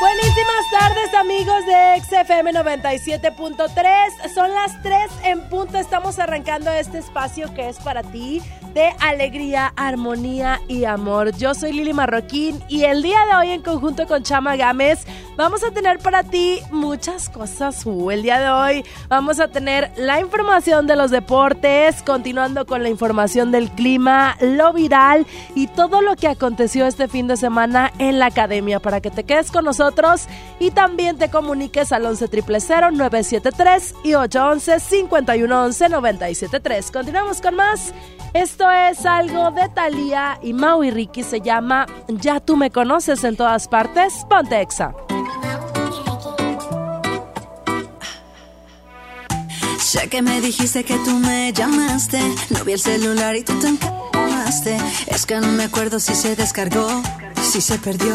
Buenísimas tardes amigos de XFM 97.3. Son las 3 en punto. Estamos arrancando este espacio que es para ti de alegría, armonía y amor. Yo soy Lili Marroquín y el día de hoy en conjunto con Chama Gámez vamos a tener para ti muchas cosas. Uh, el día de hoy vamos a tener la información de los deportes, continuando con la información del clima, lo viral y todo lo que aconteció este fin de semana en la academia para que te quedes con nosotros y también te comuniques al 11 973 y 811 511 973. Continuamos con más. Esto es algo de Thalía y Mau y Ricky. Se llama Ya tú me conoces en todas partes. Ponte exa. Sé que me dijiste que tú me llamaste. No vi el celular y tú te encamaste. Es que no me acuerdo si se descargó, si se perdió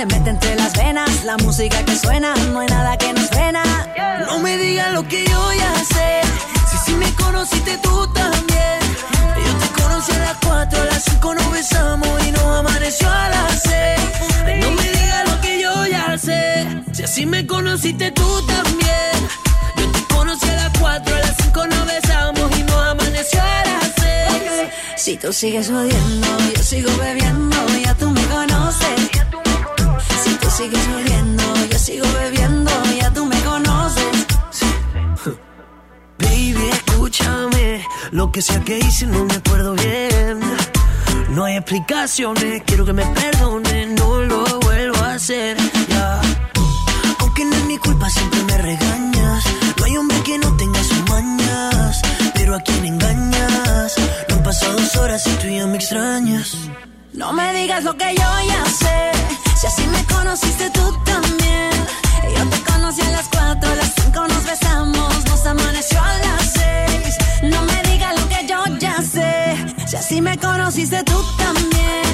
Se mete entre las venas la música que suena, no hay nada que nos frena. No me digas lo que yo ya sé. Si sí me conociste tú también. Yo te conocí a las 4, a las 5 nos besamos y nos amaneció a las 6. No me digas lo que yo ya sé. Si así me conociste tú también. Yo te conocí a las 4, a las 5 nos besamos y nos amaneció a las 6. Si tú sigues odiando, yo sigo bebiendo, ya tú me conoces. Si tú sigues odiando, yo sigo bebiendo, ya tú me conoces. Baby, escúchame. Lo que sea que hice no me acuerdo bien. No hay explicaciones, quiero que me perdone, no lo vuelvo a hacer. Ya. Aunque no es mi culpa, siempre me regañas. No hay hombre que no tenga sus mañas. Pero a quién engañas. No han pasado dos horas y tú ya me extrañas. No me digas lo que yo ya sé. Si así me conociste tú también. Yo te conocí a las 4, a las 5 nos besamos, nos amaneció a las 6. No me digas lo que yo ya sé. Si así me conociste tú también.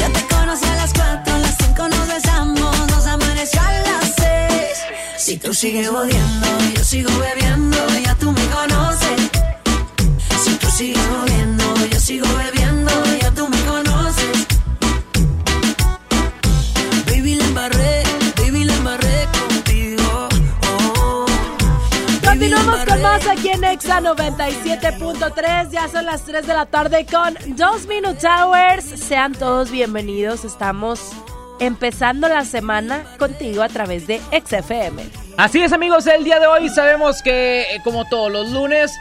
Yo te conocí a las 4, a las 5 nos besamos, nos amaneció a las 6. Si tú sigues odiando, yo sigo bebiendo, ya tú me conoces. Si tú sigues odiando, yo sigo bebiendo, Exa 97.3. Ya son las 3 de la tarde con 2 Minute Hours. Sean todos bienvenidos. Estamos empezando la semana contigo a través de XFM. Así es amigos, el día de hoy sabemos que eh, como todos los lunes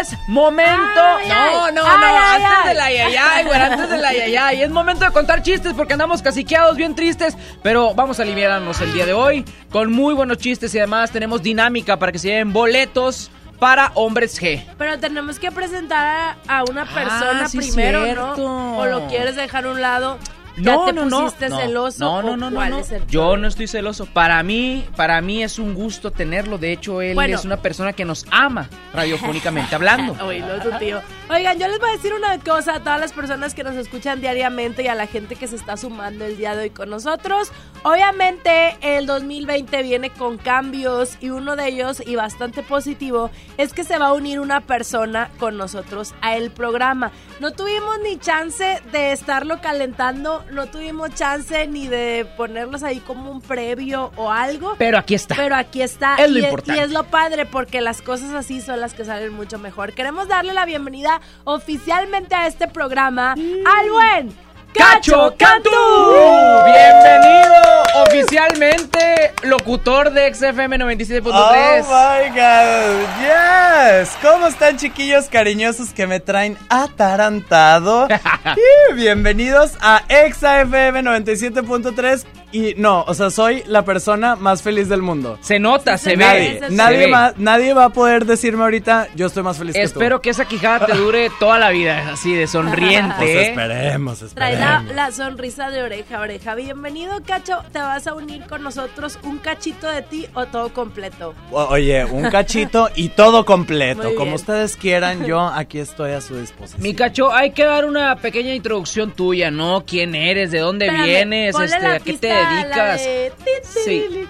es momento... Ay, no, no, ay, no, ay, antes ay. del ayayay, güey, antes del ayayay. Es momento de contar chistes porque andamos caciqueados, bien tristes, pero vamos a aliviarnos el día de hoy con muy buenos chistes y además tenemos dinámica para que se lleven boletos para Hombres G. Pero tenemos que presentar a, a una Ah, persona sí, primero. ¿no? O lo quieres dejar a un lado. ¿Ya No, te no, no, pusiste no. celoso? No, no, no, no, no. Yo no estoy celoso. Para mí, para mí es un gusto tenerlo. De hecho, él Bueno. es una persona que nos ama radiofónicamente hablando. Oílo, tu tío. Oigan, yo les voy a decir una cosa a todas las personas que nos escuchan diariamente y a la gente que se está sumando el día de hoy con nosotros. Obviamente, el 2020 viene con cambios y uno de ellos, y bastante positivo, es que se va a unir una persona con nosotros a el programa. No tuvimos ni chance de estarlo calentando, no tuvimos chance ni de ponerlos ahí como un previo o algo. Pero aquí está. Pero aquí está. Es lo importante. y es lo padre porque las cosas así son las que salen mucho mejor. Queremos darle la bienvenida oficialmente a este programa al buen Cacho Cantú. Bienvenido oficialmente, locutor de XFM 97.3. Oh my god, yes. ¿Cómo están chiquillos cariñosos que me traen atarantado? y bienvenidos a ExaFM 97.3 y no, o sea, soy la persona más feliz del mundo. se nota, se ve. Nadie, se nadie, ve. más, nadie va a poder decirme ahorita, yo estoy más feliz Espero que esa quijada te dure toda la vida, así de que tú. Pues sonriente. ¿eh? esperemos, Trae la, esperemos. la sonrisa de oreja a oreja. Bienvenido, Cacho. ¿Te vas a unir con nosotros un cachito de ti o todo completo? O- Oye, un cachito y todo completo. Como ustedes quieran, yo aquí estoy a su disposición. Mi cacho, hay que dar una pequeña introducción tuya, ¿no? ¿Quién eres? ¿De dónde Espérame, vienes? ponle Este, la ¿A qué te la dedicas? de ti, ti, Sí.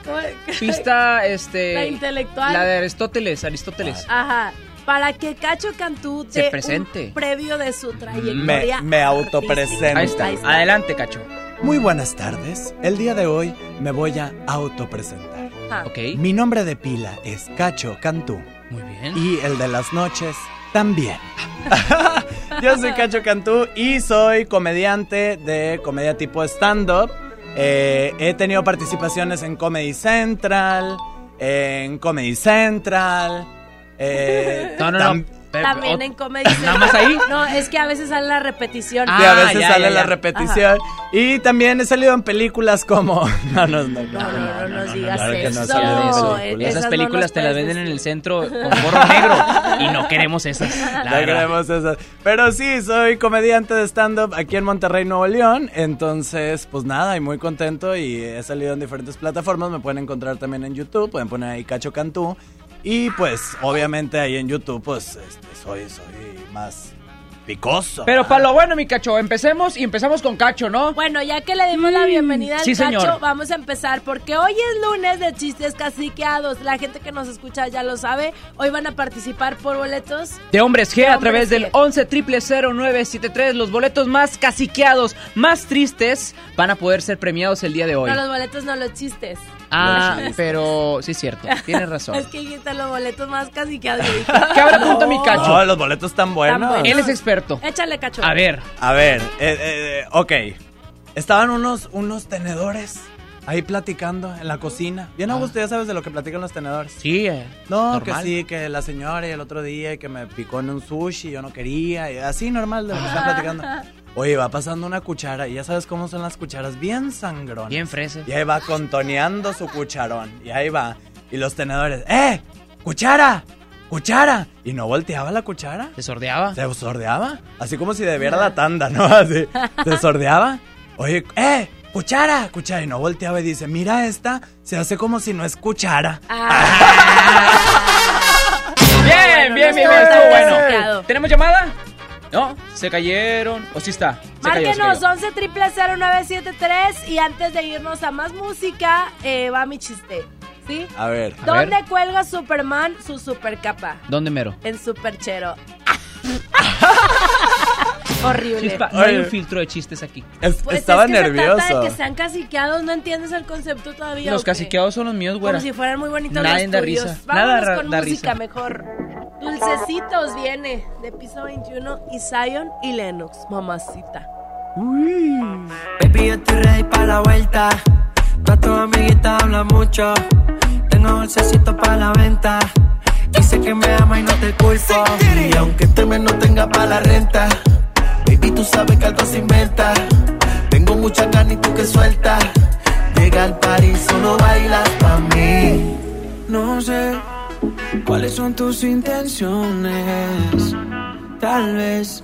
Pista, este. La intelectual. La de Aristóteles, Aristóteles. Ajá. Para que Cacho Cantú Se presente. un previo de su trayectoria. Me- me autopresento. Ahí está. Ahí está. Adelante, cacho. Muy buenas tardes. El día de hoy me voy a autopresentar. Ajá. Ok. Mi nombre de pila es Cacho Cantú Muy bien. y el de las noches también. Yo soy Cacho Cantú y soy comediante de comedia tipo stand-up. Eh, he tenido participaciones en Comedy Central, en Comedy Central. eh, No, no, tam- no. Pero- También en comedia. ¿Nada más ahí? No, es que a veces sale la repetición. Ah, Sí, a veces ya, sale ya, la repetición. Y también he salido en películas como. No, no, no. No, no, no, no nos digas claro que no eso. en No, esas películas te las venden en el centro con gorro negro y no queremos esas. No queremos esas. Pero sí, soy comediante de stand-up aquí en Monterrey, Nuevo León. Entonces, pues nada, y muy contento. Y he salido en diferentes plataformas. Me pueden encontrar también en YouTube. Pueden poner ahí Cacho Cantú. Y pues, obviamente ahí en YouTube, pues este, soy, soy más picoso. Pero para lo bueno, mi cacho, empecemos y empezamos con cacho, ¿no? Bueno, ya que le dimos la bienvenida al Sí, Cacho, señor. vamos a empezar porque hoy es lunes de chistes caciqueados. La gente que nos escucha ya lo sabe. Hoy van a participar por boletos. De Hombres G De a Hombres través del G. 11 0973 Los boletos más caciqueados, más tristes, van a poder ser premiados el día de hoy. No los boletos, no los chistes. Ah, pero sí es cierto, tienes razón. Es que dijiste los boletos más caciqueados. ¿Qué habrá punto mi cacho? No, los boletos están buenos. Él es experto. Échale, Cacho. A ver, A ver, eh, eh, ok. Estaban unos, unos tenedores ahí platicando en la cocina. Bien a Ah. ya sabes de lo que platican los tenedores. sí, eh, No, normal. que sí, que la señora y el otro día y que me picó en un sushi, yo no quería, y así normal de lo que están platicando. Oye, va pasando una cuchara y ya sabes cómo son las cucharas, bien sangrón. Bien fresa. Y ahí va contoneando su cucharón. Y ahí va. Y los tenedores, ¡eh! ¡Cuchara! ¡Cuchara! Y no volteaba la cuchara. ¿Se sordeaba? Se sordeaba. Así como si debiera la tanda, ¿no? Así. Se sordeaba. Oye, ¡eh! ¡Cuchara! Cuchara. Y no volteaba y dice, mira esta, se hace como si no es cuchara. Bien, bien, bien, bien, estuvo tan bueno. ¿Tenemos llamada? No, se cayeron. ¿O sí está? Se cayó, se Márquenos cayó. 11 0973 y antes de irnos a más música, eh, va mi chiste. ¿Sí? A ver. A ¿Dónde ver. cuelga Superman su super capa? ¿Dónde mero? En Superchero. Horrible. Chispa, no hay un filtro de chistes aquí. Es- Pues estaba es que Se nervioso. trata de que sean caciqueados, no entiendes el concepto todavía. Los caciqueados son los míos, güera. Como si fueran muy bonitos Nadie los da risa. Vámonos Nada con da música risa. mejor. Dulcecitos viene de Piso 21 y Zion y Lennox, mamacita. Baby, yo estoy ready para la vuelta. Todas tus amiguitas hablan mucho. Tengo dulcecito para la venta. Dice que me ama y no te culpo. Y aunque este mes no tenga para la renta, baby, tú sabes que algo se inventa. Tengo mucha carne y tú que sueltas. Llega al París, solo bailas para mí. No sé cuáles son tus intenciones. Tal vez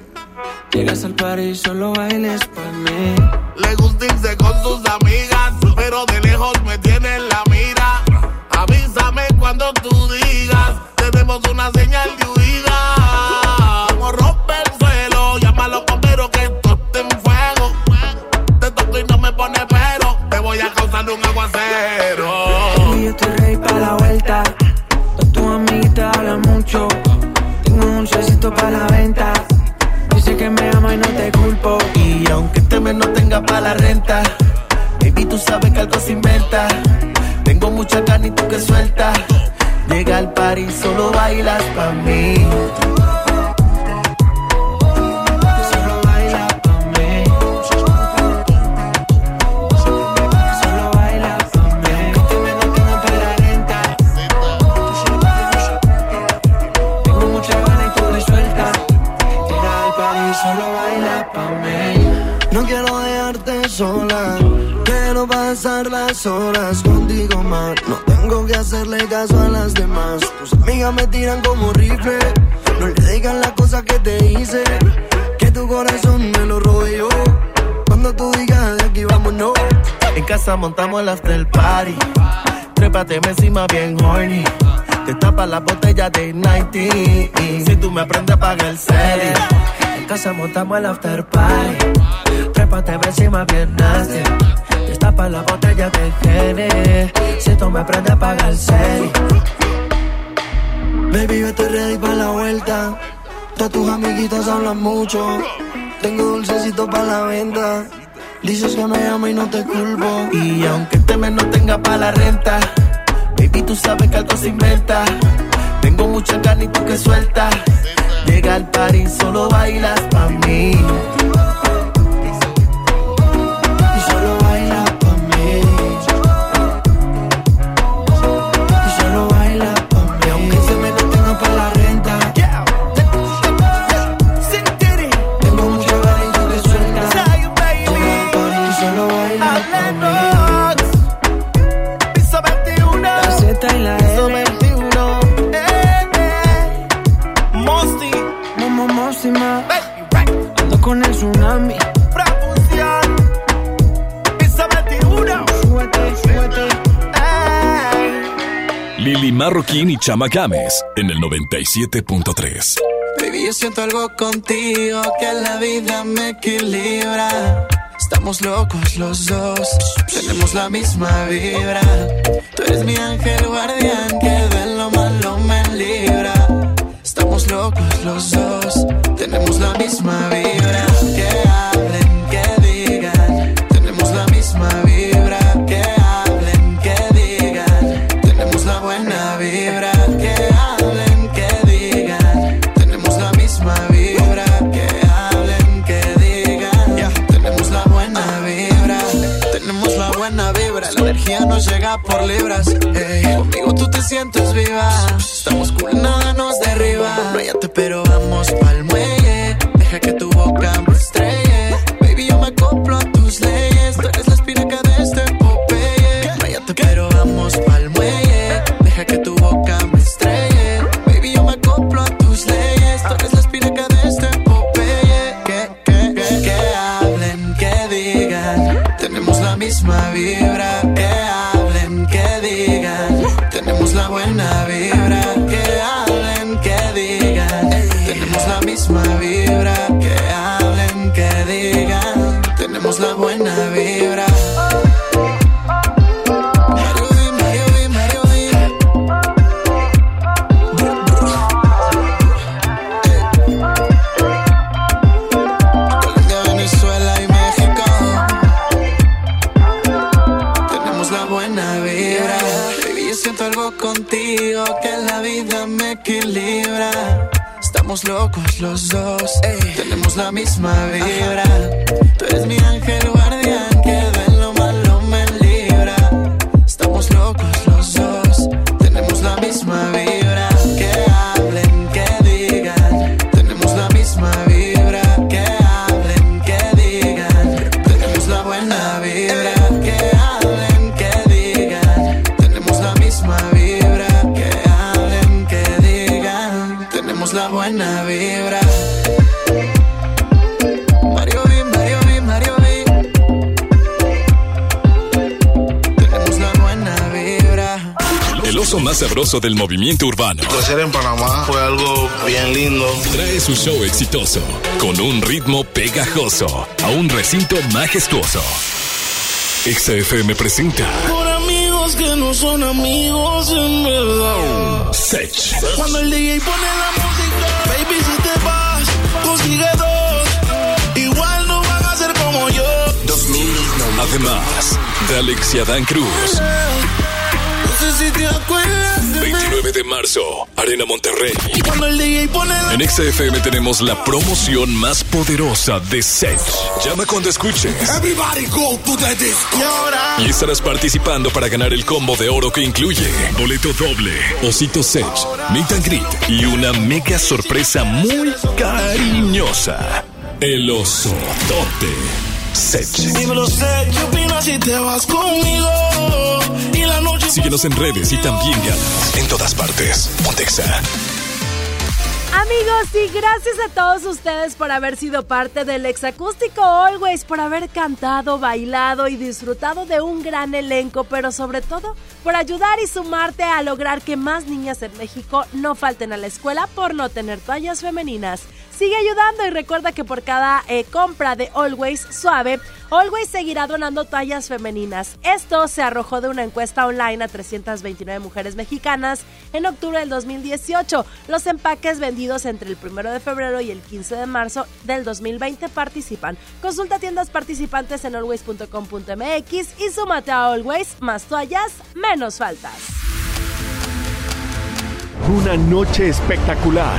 llegas al París, solo bailes para mí. Le gusta irse con sus amigas, pero de lejos me tiene en la mira. Avísame cuando tú digas, tenemos una señal de huida. Toco y no me pone pero, te voy a causar un aguacero. Baby, yo estoy ready para la vuelta. Todas tus amiguitas hablan mucho. Tengo un dulcecito para la venta. Dice que me ama y no te culpo. Y aunque este mes no tenga para la renta, baby, tú sabes que algo se inventa. Tengo mucha carne y tú que suelta. Llega al par y solo bailas pa' mí. Pasar las horas contigo más. No tengo que hacerle caso a las demás. Tus amigas me tiran como rifle. No le digan las cosas que te hice. Que tu corazón me lo yo. Cuando tú digas de aquí vámonos. En casa montamos el after party. Trépate encima bien horny. Te tapa la botella de 90. Si tú me aprendes a pagar el cel. En casa montamos el after party. Trépate encima bien nasty. Destapa la botella de gene. Si tú me aprendes a pagar el serio. Baby, yo estoy ready para la vuelta. Todas tus amiguitas hablan mucho. Tengo dulcecito para la venta. Dices que me amo y no te culpo. Y aunque este mes no tenga para la renta, baby, tú sabes que algo se inventa. Tengo mucha carne y tú que suelta. Llega al par y solo bailas pa' mí. Marroquín y Chama Games en el 97.3. Baby, yo siento algo contigo que la vida me equilibra. Estamos locos los dos, tenemos la misma vibra. Tú eres mi ángel guardián que de lo malo me libra. Estamos locos los dos, tenemos la misma vibra. Por libras. ey. Conmigo tú te sientes viva. Estamos cool, nada nos derriba. Váyate, pero del movimiento urbano. Crecer en Panamá fue algo bien lindo. Trae su show exitoso con un ritmo pegajoso a un recinto majestuoso. XFM presenta Por amigos que no son amigos en verdad. Sech. Cuando el DJ pone la música, baby, si te vas, consigue dos. Igual no van a ser como yo. Además, de Alex y Adán Cruz. No sé si te acuerdas de mí. 29 de marzo, Arena Monterrey. En XFM tenemos la promoción más poderosa de Sech. Llama cuando escuches. Everybody go to the disco. Y estarás participando para ganar el combo de oro que incluye boleto doble, osito Sech, meet and greet y una mega sorpresa muy cariñosa. El osotote Sech. dímelo sé, ¿qué opinas si te vas conmigo? Y la noche Síguenos en redes y también ganas en todas partes. Pontexa. Amigos, y gracias a todos ustedes por haber sido parte del Exacústico Always, por haber cantado, bailado y disfrutado de un gran elenco, pero sobre todo por ayudar y sumarte a lograr que más niñas en México no falten a la escuela por no tener toallas femeninas. Sigue ayudando y recuerda que por cada eh, compra de Always Suave, Always seguirá donando toallas femeninas. Esto se arrojó de una encuesta online a 329 mujeres mexicanas en octubre del 2018. Los empaques vendidos entre el 1 de febrero y el 15 de marzo del 2020 participan. Consulta tiendas participantes en always.com.mx y súmate a Always, más toallas, menos faltas. Una noche espectacular.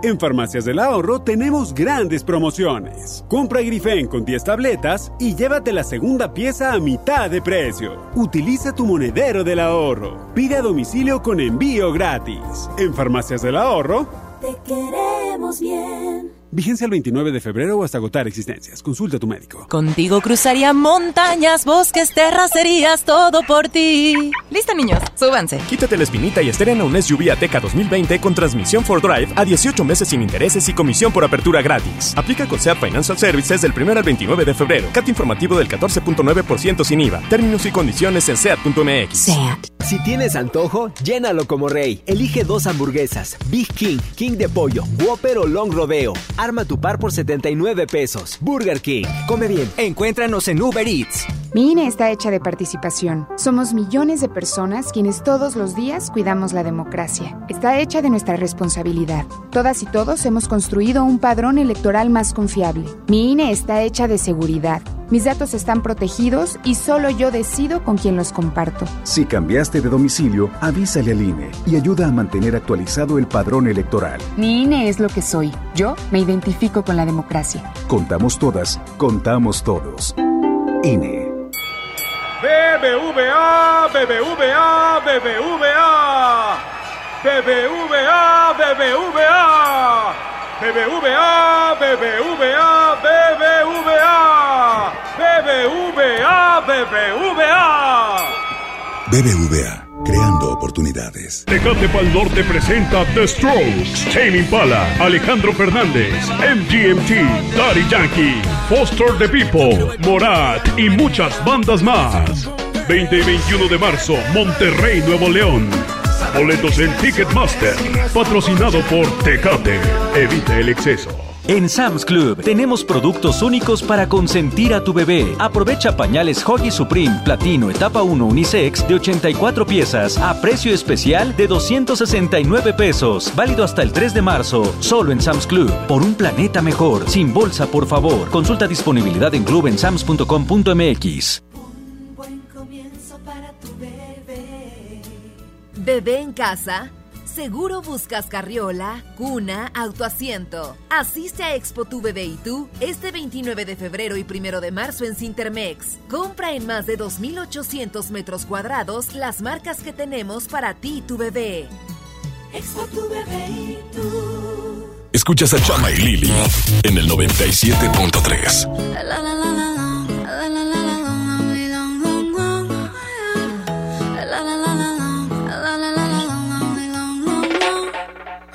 En Farmacias del Ahorro tenemos grandes promociones. Compra Grifen con 10 tabletas y llévate la segunda pieza a mitad de precio. Utiliza tu monedero del ahorro. Pide a domicilio con envío gratis. En Farmacias del Ahorro, Te queremos bien. Vigencia el 29 de febrero o hasta agotar existencias. Consulta a tu médico. Contigo cruzaría montañas, bosques, terracerías, todo por ti. Listo, niños, súbanse. Quítate la espinita y estrena un SUV Ateca 2020 con transmisión for drive a 18 meses sin intereses y comisión por apertura gratis. Aplica con SEAT Financial Services del 1 al 29 de febrero. CAT informativo del 14.9% sin IVA. Términos y condiciones en SEAT.mx. Si tienes antojo, llénalo como rey. Elige dos hamburguesas, Big King, King de pollo, Whopper o Long Rodeo. Arma tu par por 79 pesos. Burger King. Come bien. Encuéntranos en Uber Eats. Mi INE está hecha de participación. Somos millones de personas quienes todos los días cuidamos la democracia. Está hecha de nuestra responsabilidad. Todas y todos hemos construido un padrón electoral más confiable. Mi INE está hecha de seguridad. Mis datos están protegidos y solo yo decido con quién los comparto. Si cambiaste de domicilio, avísale al INE y ayuda a mantener actualizado el padrón electoral. Mi INE es lo que soy. Yo me identifico con la democracia. Contamos todas, contamos todos. INE. BBVA, BBVA, BBVA. BBVA, BBVA. BBVA, BBVA, BBVA. BBVA, BBVA. BBVA, creando oportunidades. Tecate Pal Norte presenta The Strokes, Tame Impala, Alejandro Fernández, MGMT, Daddy Yankee, Foster the People, Morat y muchas bandas más. 20 y 21 de marzo, Monterrey, Nuevo León. Boletos en Ticketmaster, patrocinado por Tecate. Evita el exceso. En Sam's Club tenemos productos únicos para consentir a tu bebé. Aprovecha pañales Hoggy Supreme Platino Etapa 1 Unisex de 84 piezas a precio especial de 269 pesos. Válido hasta el 3 de marzo, solo en Sam's Club. Por un planeta mejor, sin bolsa, por favor. Consulta disponibilidad en club en sams.com.mx. Bebé en casa. Seguro buscas carriola, cuna, autoasiento. Asiste a Expo Tu Bebé y tú este 29 de febrero y 1 de marzo en Cintermex. Compra en más de 2.800 metros cuadrados las marcas que tenemos para ti y tu bebé. Expo tu bebé y tú. Escuchas a Chama y Lili en el 97.3.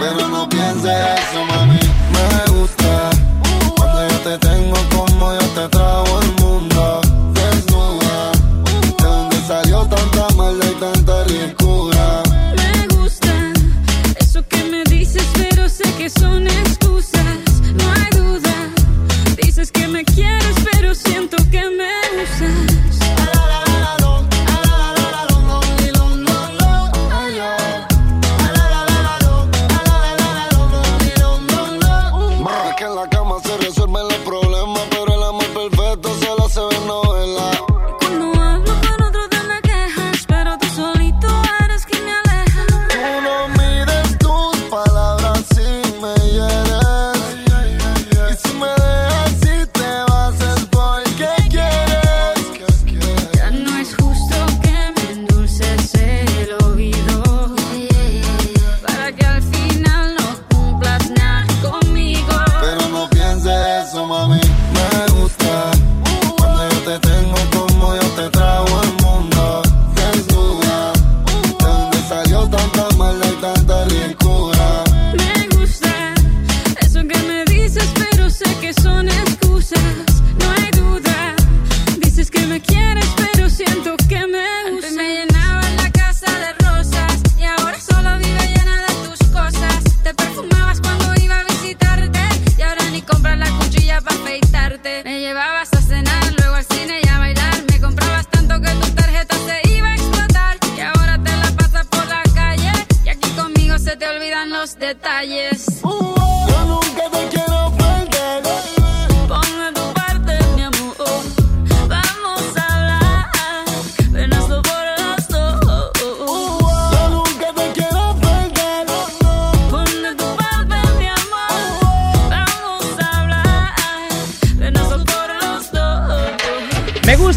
Pero no pienses eso, mami. Me gusta cuando yo te tengo como yo te trago el mundo. Desnuda, de donde salió tanta maldad y tanta ricura. Me gusta eso que me dices, pero sé que son excusas. No hay duda. Dices que me quieres, pero siento que me usas.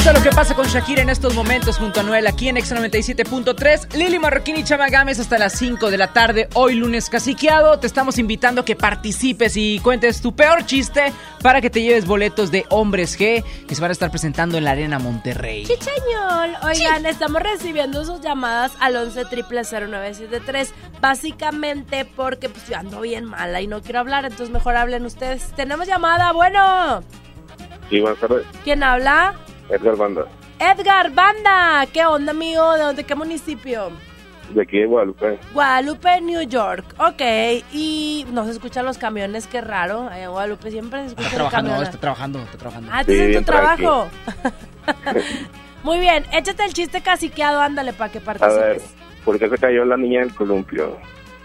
Me gusta lo que pasa con Shakira en estos momentos junto a Noel aquí en X97.3. Lili Marroquín y Chama Gámez hasta las 5 de la tarde, hoy lunes caciqueado. Te estamos invitando a que participes y cuentes tu peor chiste para que te lleves boletos de Hombres G que se van a estar presentando en la Arena Monterrey. Chicheñol. Oigan, estamos recibiendo sus llamadas al 11 0973 Básicamente porque pues yo ando bien mala y no quiero hablar, entonces mejor hablen ustedes. Tenemos llamada, bueno. Sí, buenas tardes. ¿Quién habla? Edgar Banda, Edgar Banda. ¿Qué onda, amigo? ¿De dónde? ¿Qué municipio? de aquí de Guadalupe. Guadalupe, New York. Ok. Y no se escuchan los camiones, qué raro. Allá en Guadalupe siempre se escucha Está el trabajando, está trabajando, está trabajando. Ah, ¿estás en tu trabajo? Muy bien, échate el chiste caciqueado, ándale para que A ver, participes. ¿por qué se cayó la niña del columpio?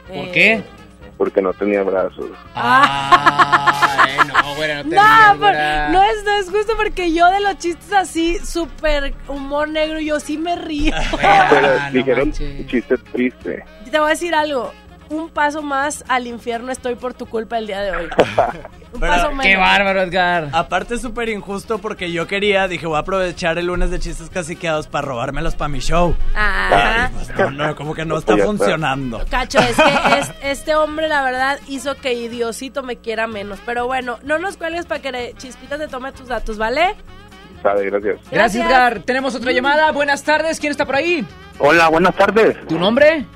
¿Por qué? Porque no tenía brazos. Ay, no, güera, no te No, por- es, no es justo porque yo de los chistes así, súper humor negro, yo sí me río. Pero dijeron un chiste triste. Te voy a decir algo. Un paso más al infierno estoy por tu culpa el día de hoy. Un paso menos. Qué bárbaro, Edgar. Aparte es súper injusto porque yo quería, dije, voy a aprovechar el lunes de chistes caciqueados para robármelos para mi show. Ajá. Y, pues, no, no, como que no está funcionando. Cacho, es que es- este hombre, la verdad, hizo que Diosito me quiera menos. Pero bueno, no nos cuelgues para que le- Chispita te tome tus datos, ¿vale? Sabe, gracias. Gracias, Edgar. Tenemos otra llamada. Buenas tardes. ¿Quién está por ahí? Hola, buenas tardes. ¿Tu nombre?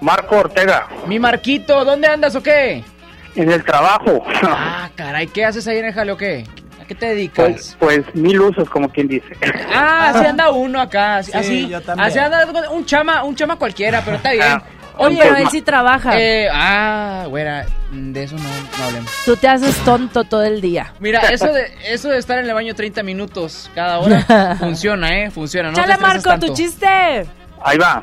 Marco Ortega, Mi Marquito. ¿Dónde andas o qué? en el trabajo. Ah, caray. ¿Qué haces ahí en el jale o qué? ¿A qué te dedicas? Pues, pues mil usos, como quien dice. Ah, así anda uno acá. Así, Sí, así, yo también. así anda un chama, un chama cualquiera, pero está bien. Ah, Oye, pero él sí trabaja. Eh, ah, güera, de eso no, no hablemos. Tú te haces tonto todo el día. Mira, eso de, eso de estar en el baño 30 minutos cada hora funciona, ¿eh? Funciona. No Chale, Marco, tu tanto. chiste. Ahí va.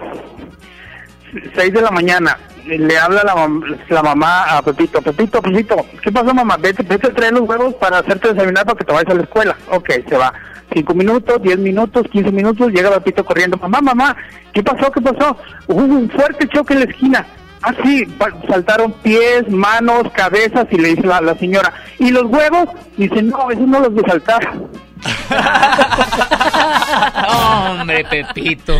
6 de la mañana. le habla la, mam- la mamá a Pepito, Pepito, Pepito, ¿qué pasó mamá? Vete, vete a traer los huevos para hacerte desayunar para que te vayas a la escuela. Ok, se va. Cinco minutos, diez minutos, quince minutos, llega Pepito corriendo, mamá, mamá, ¿qué pasó? ¿Qué pasó? Hubo un fuerte choque en la esquina. Ah, sí, saltaron pies, manos, cabezas y le dice la, la señora, ¿y los huevos? Dice, no, esos no los de saltar. Hombre, Pepito.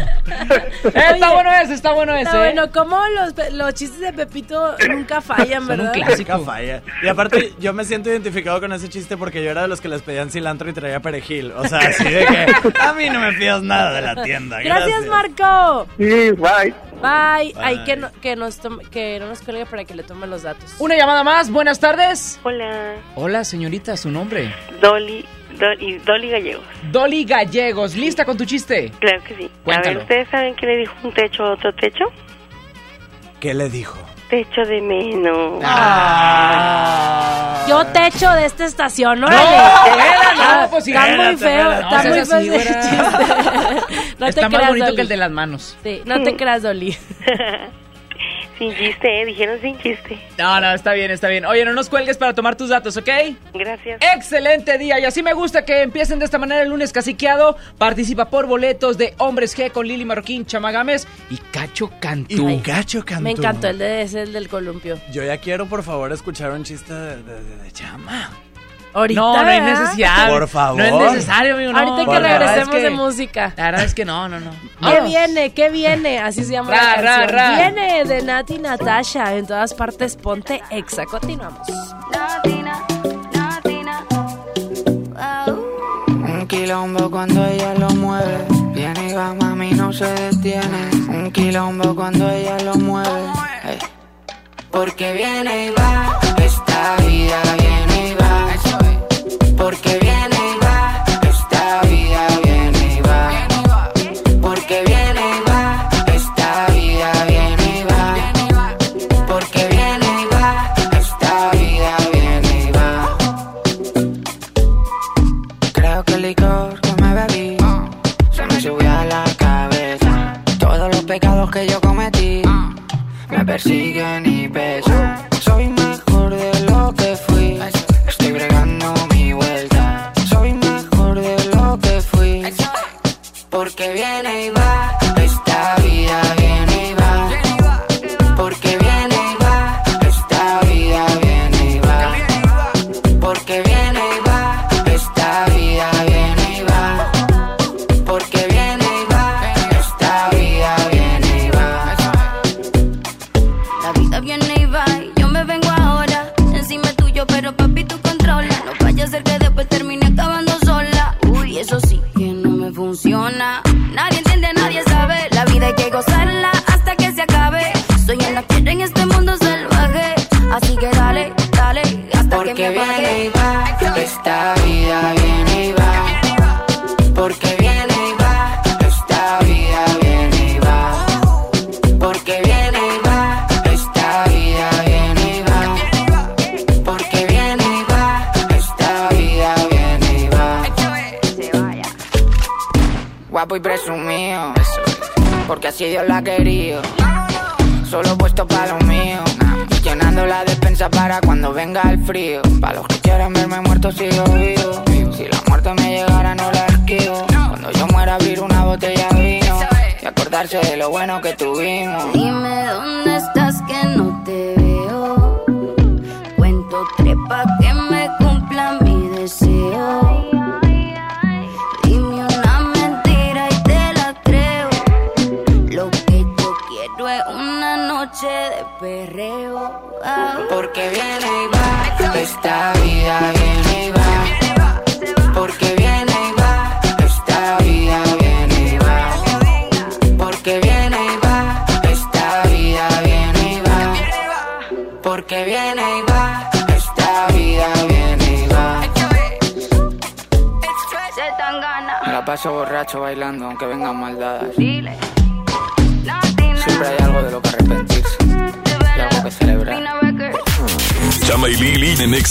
Está bueno ese, está bueno ese. Está ¿eh? bueno, como los, pe- los chistes de Pepito nunca fallan, Son un ¿verdad? clásico. Nunca falla. Y aparte, yo me siento identificado con ese chiste porque yo era de los que les pedían cilantro y traía perejil. O sea, así de que a mí no me pidas nada de la tienda. Gracias, Marco. Sí, bye. Bye. Bye. Ay, que no, que, nos tome- que no nos cuelgue para que le tomen los datos. Una llamada más, buenas tardes. Hola, Hola, señorita, su nombre. Dolly, Dolly, Dolly Gallegos. Dolly Gallegos, ¿lista con tu chiste? Claro que sí. A ver, ¿ustedes saben qué le dijo un techo a otro techo? ¿Qué le dijo? Techo de menos. Ah. Yo te echo de esta estación, ¿no? No, pues sí. Está muy Espérate, feo, espérate, está no muy seas feo así, ese güera. chiste. No Está te más bonito Dolly. que el de las manos. Sí, no te creas, Dolly. sin chiste, ¿eh? Dijeron sin chiste. No, no, está bien, está bien. Oye, no nos cuelgues para tomar tus datos, ¿ok? Gracias. Excelente día y así me gusta que empiecen de esta manera el lunes caciqueado. Participa por boletos de Hombres G con Lili Marroquín, Chamagames y Cacho Cantú. Y Cacho Cantú. Me encantó el de ese, el del columpio. Yo ya quiero, por favor, escuchar un chiste de, de- de- de chama. Ahorita, No, no ¿verdad? necesidad. Por favor. No es necesario, amigo. No, Ahorita que regresemos es que- de música. La verdad es que no, no, no. ¿Qué viene? ¿Qué viene? Así se llama Ra, la ra, canción. ra. Viene de Nati Natasha. En todas partes, ponte exa. Continuamos. Un quilombo cuando ella lo mueve. Viene y va, mami, no se detiene. Un quilombo cuando ella lo mueve. Ey. Porque viene y va, esta vida viene. Porque viene y va, esta vida viene y va. Porque viene y va, esta vida viene y va. Porque viene y va, esta vida viene y va. Creo que el licor que me bebí se me subió a la cabeza. Todos los pecados que yo cometí me persiguen y pesan.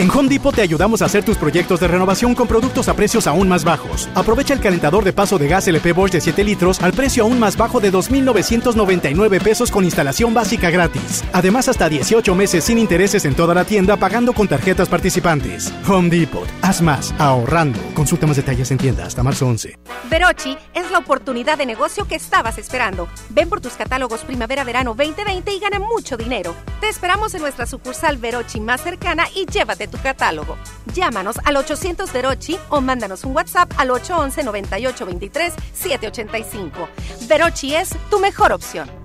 En Home Depot te ayudamos a hacer tus proyectos de renovación con productos a precios aún más bajos. Aprovecha el calentador de paso de gas LP Bosch de 7 litros al precio aún más bajo de 2.999 pesos con instalación básica gratis. Además, hasta 18 meses sin intereses en toda la tienda pagando con tarjetas participantes. Home Depot. Haz más, ahorrando. Consulta más detalles en tienda hasta marzo 11. Verochi es la oportunidad de negocio que estabas esperando. Ven por tus catálogos Primavera-Verano 2020 y gana mucho dinero. Te esperamos en nuestra sucursal Verochi más cercana y llévate tu catálogo. Llámanos al 800 Verochi o mándanos un WhatsApp al 811 9823 785. Verochi es tu mejor opción.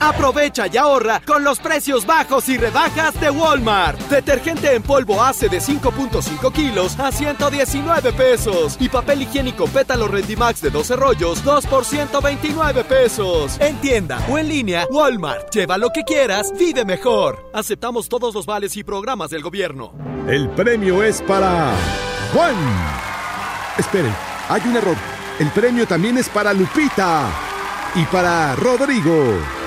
Aprovecha y ahorra con los precios bajos y rebajas de Walmart. Detergente en polvo hace de 5.5 kilos a 119 pesos. Y papel higiénico pétalo Rendimax de 12 rollos, 2 por 129 pesos. En tienda o en línea, Walmart. Lleva lo que quieras, vive mejor. Aceptamos todos los vales y programas del gobierno. El premio es para Juan. Esperen, hay un error. El premio también es para Lupita y para Rodrigo.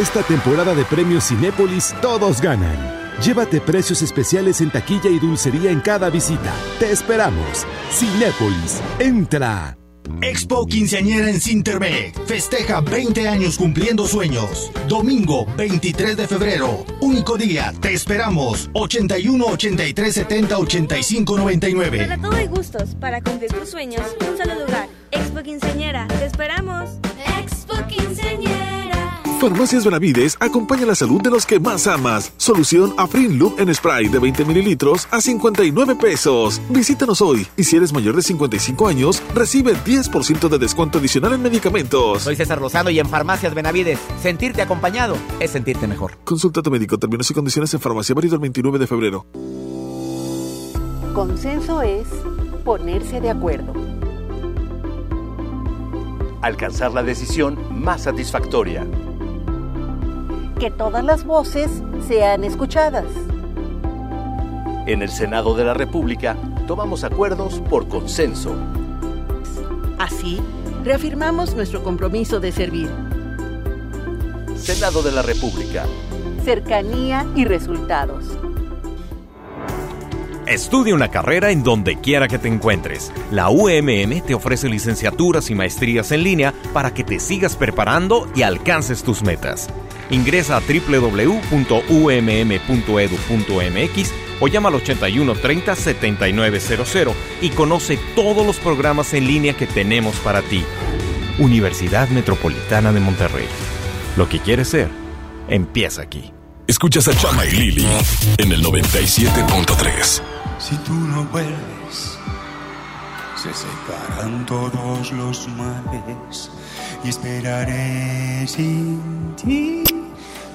Esta temporada de premios Cinépolis todos ganan. Llévate precios especiales en taquilla y dulcería en cada visita. Te esperamos. Cinépolis, entra. Expo Quinceañera en Cintermec. Festeja 20 años cumpliendo sueños. Domingo 23 de febrero. Único día. Te esperamos. 81 83 70 85 99. Para todo hay gustos. Para cumplir tus sueños, un solo lugar. Expo Quinceañera. Te esperamos. Expo Quinceañera. Farmacias Benavides acompaña la salud de los que más amas. Solución Afrin Loop en spray de 20 mililitros a 59 pesos. Visítanos hoy y si eres mayor de 55 años, recibe 10% de descuento adicional en medicamentos. Soy César Lozano y en Farmacias Benavides, sentirte acompañado es sentirte mejor. Consulta a tu médico. Términos y condiciones en farmacia válido el 29 de febrero. Consenso es ponerse de acuerdo. Alcanzar la decisión más satisfactoria que todas las voces sean escuchadas. En el Senado de la República tomamos acuerdos por consenso. Así, reafirmamos nuestro compromiso de servir. Senado de la República. Cercanía y resultados. Estudia una carrera en donde quiera que te encuentres. La UMM te ofrece licenciaturas y maestrías en línea para que te sigas preparando y alcances tus metas. Ingresa a www.umm.edu.mx o llama al 81 30 7900 y conoce todos los programas en línea que tenemos para ti. Universidad Metropolitana de Monterrey. Lo que quieres ser, empieza aquí. Escuchas a Chama y Lili en el 97.3. Si tú no vuelves, se separan todos los males y esperaré sin ti,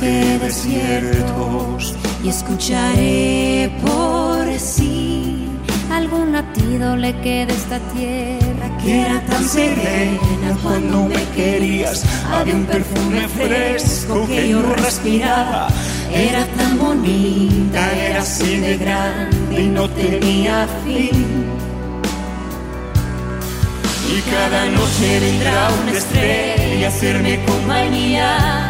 Que desiertos y escucharé por sí algún latido le queda esta tierra que era tan serena cuando me querías. Había un perfume fresco que yo respiraba. Era tan bonita, era así de grande y no tenía fin. Y cada noche vendrá una estrella a hacerme compañía.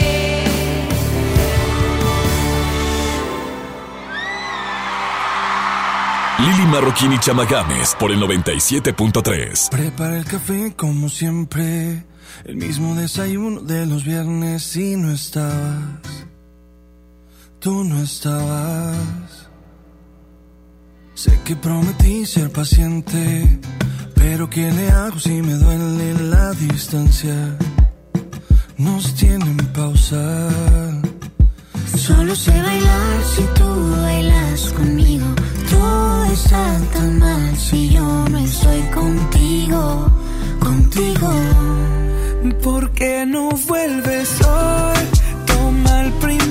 Lili Marroquín y Chamagames por el 97.3. Prepara el café como siempre, el mismo desayuno de los viernes y no estabas. Tú no estabas. Sé que prometí ser paciente, pero ¿qué le hago si me duele la distancia? Nos tienen pausa. Solo sé bailar si tú bailas conmigo. Todo está tan mal si yo no estoy contigo, contigo. ¿Por qué no vuelves hoy? Toma el primer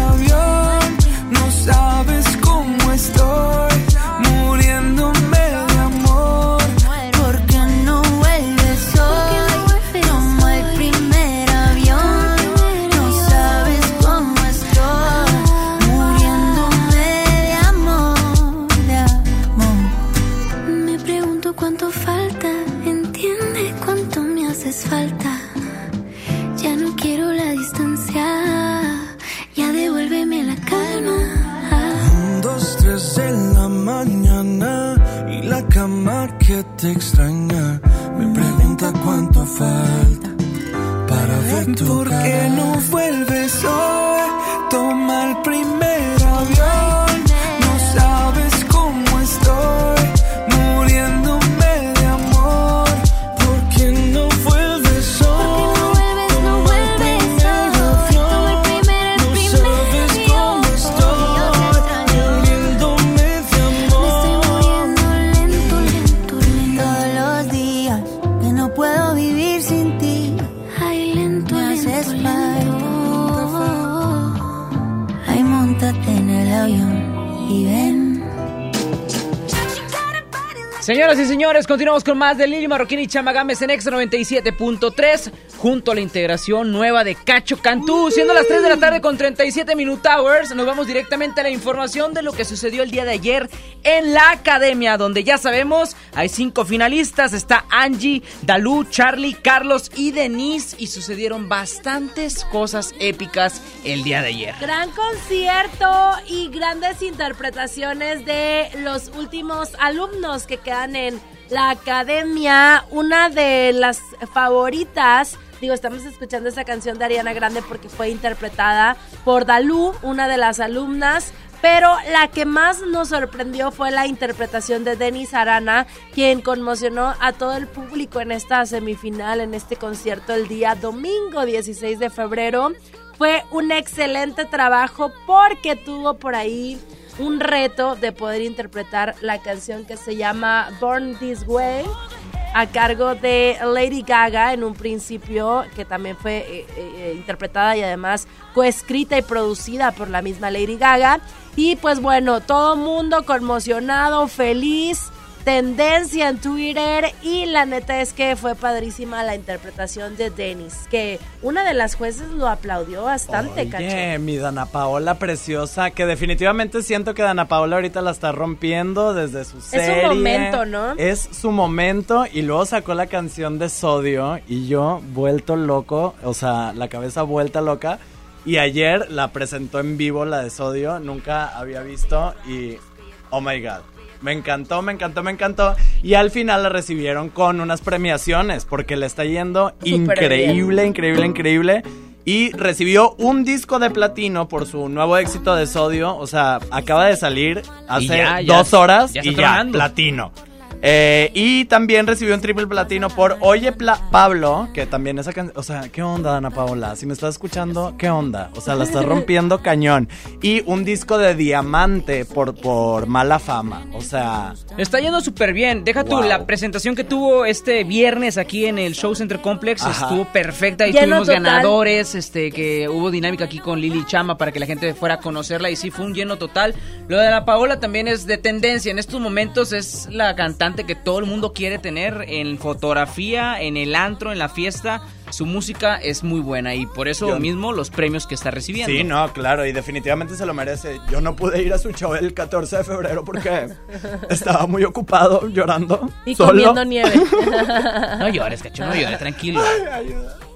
continuamos con más de Lili Marroquín y Chamagames en X 97.3 junto a la integración nueva de Cacho Cantú. Siendo las 3 de la tarde con 37 Minute Hours, nos vamos directamente a la información de lo que sucedió el día de ayer en la academia, donde ya sabemos hay cinco finalistas. Está Angie, Dalú, Charlie, Carlos y Denise. Y sucedieron bastantes cosas épicas el día de ayer. Gran concierto y grandes interpretaciones de los últimos alumnos que quedan en la academia. Una de las favoritas, digo, estamos escuchando esa canción de Ariana Grande porque fue interpretada por Dalú, una de las alumnas. Pero la que más nos sorprendió fue la interpretación de Denis Arana, quien conmocionó a todo el público en esta semifinal, en este concierto el día domingo 16 de febrero fue un excelente trabajo porque tuvo por ahí un reto de poder interpretar la canción que se llama Born This Way a cargo de Lady Gaga en un principio, que también fue eh, eh, interpretada y además coescrita y producida por la misma Lady Gaga. Y pues bueno, todo mundo conmocionado, feliz tendencia en Twitter y la neta es que fue padrísima la interpretación de Dennis, que una de las jueces lo aplaudió bastante, Oye, mi Dana Paola preciosa, que definitivamente siento que Dana Paola ahorita la está rompiendo desde su serie. Es su momento, ¿no? Es su momento y luego sacó la canción de Sodio y yo vuelto loco, o sea, la cabeza vuelta loca. Y ayer la presentó en vivo la de Sodio, nunca había visto y oh my god. Me encantó, me encantó, me encantó. Y al final la recibieron con unas premiaciones porque le está yendo increíble, increíble, increíble. Y recibió un disco de platino por su nuevo éxito de sodio. O sea, acaba de salir hace ya, ya, dos horas ya y ya, platino. Eh, y también recibió un triple platino por Oye Pla- Pablo, que también esa canción. O sea, ¿qué onda, Ana Paola? Si me estás escuchando, ¿qué onda? O sea, la estás rompiendo cañón. Y un disco de diamante por, por mala fama. O sea. Está yendo súper bien. Deja tú, la presentación que tuvo este viernes aquí en el Show Center Complex Ajá. estuvo perfecta. Y Lleno tuvimos total. ganadores, este, que hubo dinámica aquí con Lili Chama para que la gente fuera a conocerla. Y sí, fue un lleno total. Lo de la Paola también es de tendencia. En estos momentos es la cantante que todo el mundo quiere tener en fotografía, en el antro, en la fiesta. Su música es muy buena y por eso Yo- mismo los premios que está recibiendo. Sí, no, claro, y definitivamente se lo merece. Yo no pude ir a su show el 14 de febrero porque estaba muy ocupado llorando. Y solo. comiendo nieve. No llores, cacho, no llores, tranquilo.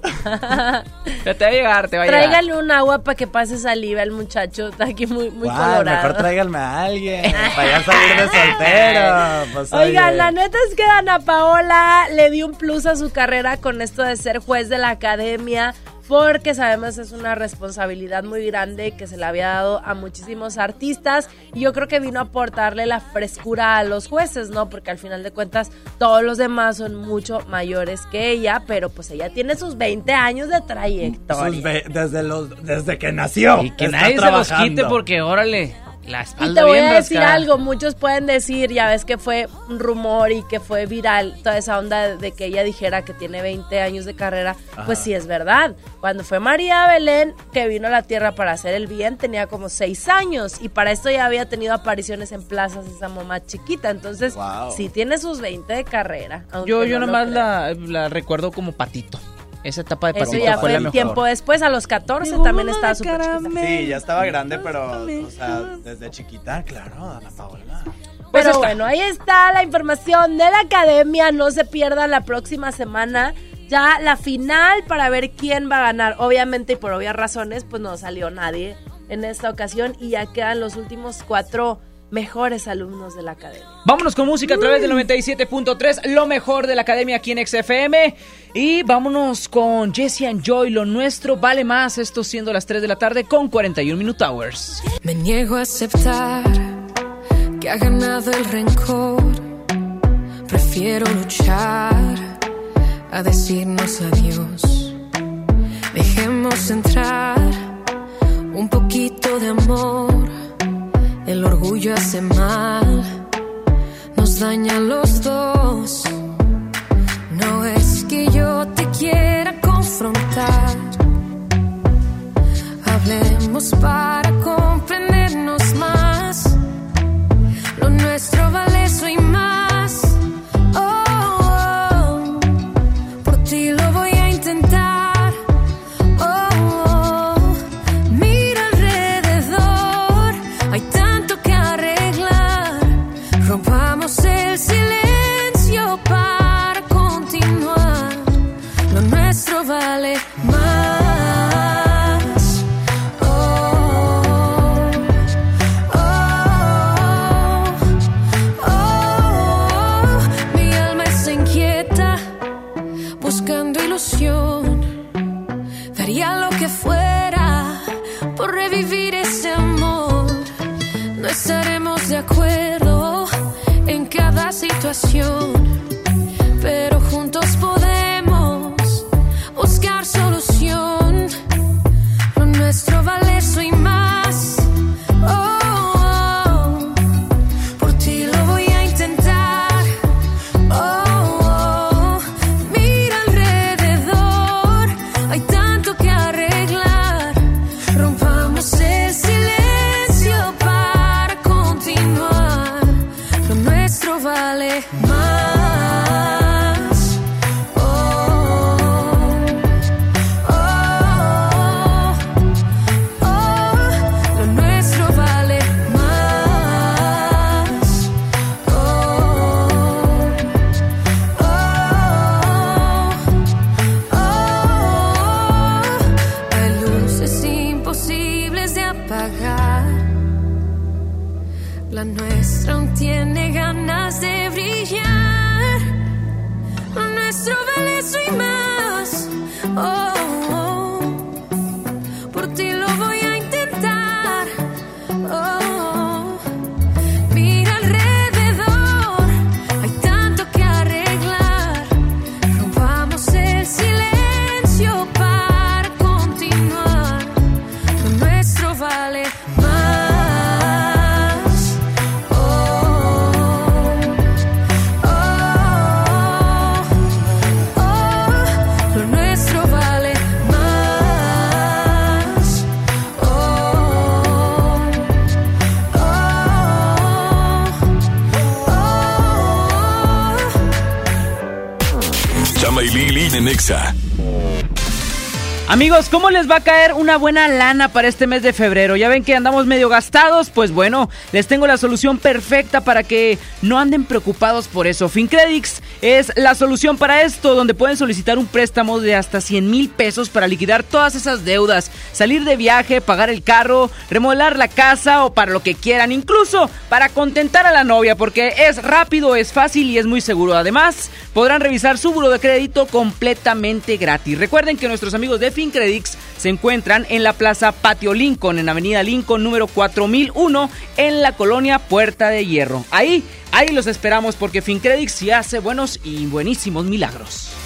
Ya te va a llegar, te va a llegar. Tráigale un agua para que pase saliva el muchacho. Está aquí muy, muy Guau, colorado. mejor tráiganme a alguien para ya salir de soltero. Pues, Oigan, oye. la neta es que Ana Paola le dio un plus a su carrera con esto de ser juez de la academia. Porque sabemos es una responsabilidad muy grande que se le había dado a muchísimos artistas. Y yo creo que vino a aportarle la frescura a los jueces, ¿no? Porque al final de cuentas todos los demás son mucho mayores que ella. Pero pues ella tiene sus 20 años de trayectoria. Sus ve- desde, los, desde que nació. Y que está nadie se los trabajando. quite porque, órale, la Y espalda te voy bien a decir rascada. algo, muchos pueden decir, ya ves que fue un rumor y que fue viral toda esa onda de que ella dijera que tiene 20 años de carrera, pues sí es verdad. Cuando fue María Belén, que vino a la Tierra para hacer el bien, tenía como 6 años y para esto ya había tenido apariciones en plazas esa mamá chiquita, entonces Wow. sí tiene sus 20 de carrera. Yo, yo no nomás la recuerdo como patito. Esa etapa de Eso patito ya fue el mejor. tiempo después, a los 14 también estaba súper chiquita. Sí, ya estaba grande, pero, o sea, desde chiquita, claro, Ana Paola. Pero bueno, ahí está la información de la academia. No se pierdan la próxima semana. Ya la final para ver quién va a ganar. Obviamente, y por obvias razones, pues no salió nadie en esta ocasión. Y ya quedan los últimos cuatro mejores alumnos de la academia. Vámonos con música a través del 97.3, lo mejor de la academia aquí en XFM. Y vámonos con Jesse and Joy, lo nuestro vale más. Esto siendo las 3 de la tarde con 41 Minute Hours. Me niego a aceptar que ha ganado el rencor. Prefiero luchar a decirnos adiós. Dejemos entrar un poquito de amor. El orgullo hace mal, nos daña a los dos. No es que yo te quiera confrontar. Hablemos para comprendernos más. Lo nuestro vale cada ¿cómo les va a caer una buena lana para este mes de febrero? Ya ven que andamos medio gastados, pues bueno, les tengo la solución perfecta para que no anden preocupados por eso. FinCredits es la solución para esto, donde pueden solicitar un préstamo de hasta 100 mil pesos para liquidar todas esas deudas, salir de viaje, pagar el carro, remodelar la casa o para lo que quieran, incluso para contentar a la novia, porque es rápido, es fácil y es muy seguro. Además, podrán revisar su buro de crédito completamente gratis. Recuerden que nuestros amigos de FinCredits se encuentran en la Plaza Patio Lincoln, en Avenida Lincoln número 4001, en la colonia Puerta de Hierro. Ahí, ahí los esperamos porque FinCredits sí hace buenos y buenísimos milagros.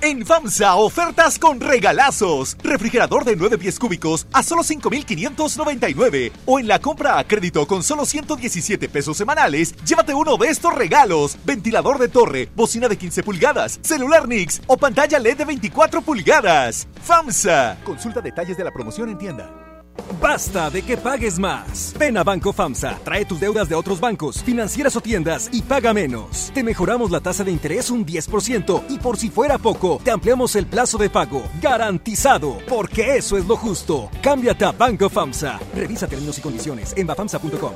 En FAMSA, ofertas con regalazos. Refrigerador de 9 pies cúbicos a solo 5,599. O en la compra a crédito con solo 117 pesos semanales, llévate uno de estos regalos. Ventilador de torre, bocina de 15 pulgadas, celular Nix o pantalla LED de 24 pulgadas. FAMSA. Consulta detalles de la promoción en tienda. Basta de que pagues más. Ven a Banco FAMSA, trae tus deudas de otros bancos, financieras o tiendas y paga menos. Te mejoramos la tasa de interés un 10% y por si fuera poco, te ampliamos el plazo de pago. Garantizado, porque eso es lo justo. Cámbiate a Banco FAMSA. Revisa términos y condiciones en bafamsa.com.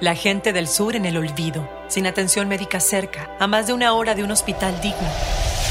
La gente del sur en el olvido, sin atención médica cerca, a más de una hora de un hospital digno.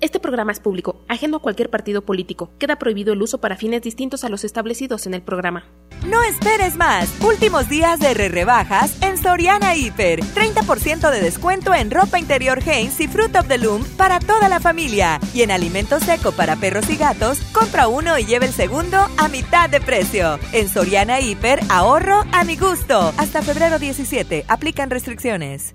Este programa es público, ajeno a cualquier partido político. Queda prohibido el uso para fines distintos a los establecidos en el programa. No esperes más. Últimos días de re rebajas en Soriana Hiper. 30% de descuento en ropa interior Hanes y Fruit of the Loom para toda la familia. Y en alimento seco para perros y gatos, compra uno y lleve el segundo a mitad de precio. En Soriana Hiper, ahorro a mi gusto. Hasta febrero 17. Aplican restricciones.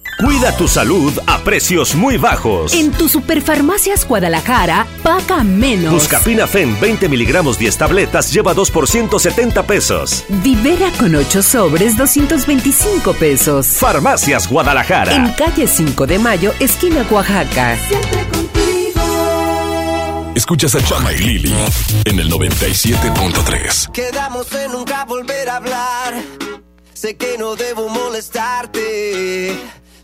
Cuida tu salud a precios muy bajos. En tu Superfarmacias Guadalajara, paga menos. Buscapina Fen 20 miligramos 10 tabletas lleva 2 por 170 pesos. Vivera con 8 sobres, 225 pesos. Farmacias Guadalajara. En calle 5 de Mayo, esquina Oaxaca. Escuchas a Chama y Lili en el 97.3. Quedamos en nunca volver a hablar. Sé que no debo molestarte.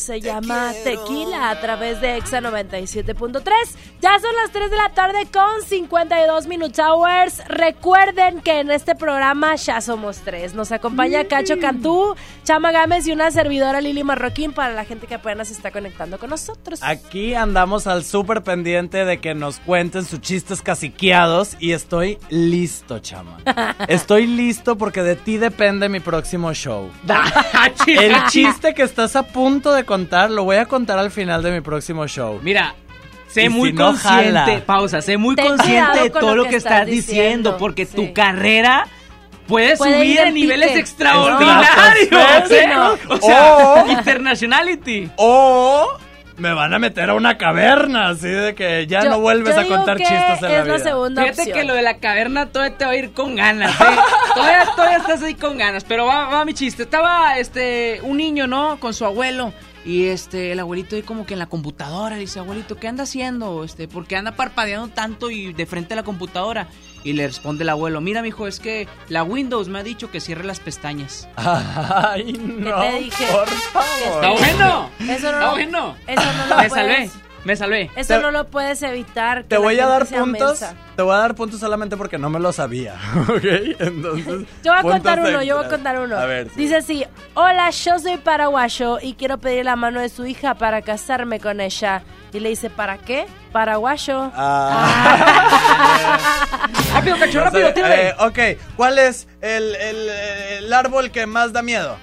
Se llama Tequila a través de Exa 97.3. Ya son las 3 de la tarde con 52 Minutes Hours. Recuerden que en este programa ya somos tres. Nos acompaña Cacho Cantú, Chama Gámez y una servidora Lili Marroquín para la gente que apenas se está conectando con nosotros. Aquí andamos al súper pendiente de que nos cuenten sus chistes caciqueados y estoy listo, chama. Estoy listo porque de ti depende mi próximo show. El chiste que estás a punto de contar lo voy a contar al final de mi próximo show. Mira, sé Y muy si no, consciente, jala. pausa, sé muy Ten consciente de todo lo que que estás estás diciendo, diciendo, porque sí. tu carrera puede, Puede subir ir a en niveles pique. extraordinarios. ¿eh? No. O sea, O- internationality. O me van a meter a una caverna, así de que ya Yo- no vuelves a contar que chistes en la es la vida. segunda Fíjate opción. que lo de la caverna todavía te va a ir con ganas, ¿eh? todavía, todavía estás ahí con ganas, pero va, va mi chiste. Estaba este un niño, ¿no? Con su abuelo. Y este, el abuelito ahí como que en la computadora, le dice, abuelito, ¿qué anda haciendo? Este, ¿por qué anda parpadeando tanto y de frente a la computadora? Y le responde el abuelo, mira mijo, es que la Windows me ha dicho que cierre las pestañas. Ay, no, te dije? por favor. ¡Está bueno! Eso no, ¡Está bueno! Eso no lo Me puedes, salvé, me salvé. Eso no lo puedes evitar. Te voy a dar puntos. mensa. Te voy a dar puntos solamente porque no me lo sabía. ¿Ok? Entonces. Yo voy a contar uno, yo voy a contar uno. A ver. sí. Dice así, hola, yo soy paraguayo y quiero pedir la mano de su hija para casarme con ella. Y le dice, ¿para qué? Paraguayo. rápido, cacho, No rápido, tírale. eh, ok, ¿cuál es el, el- el árbol que más da miedo?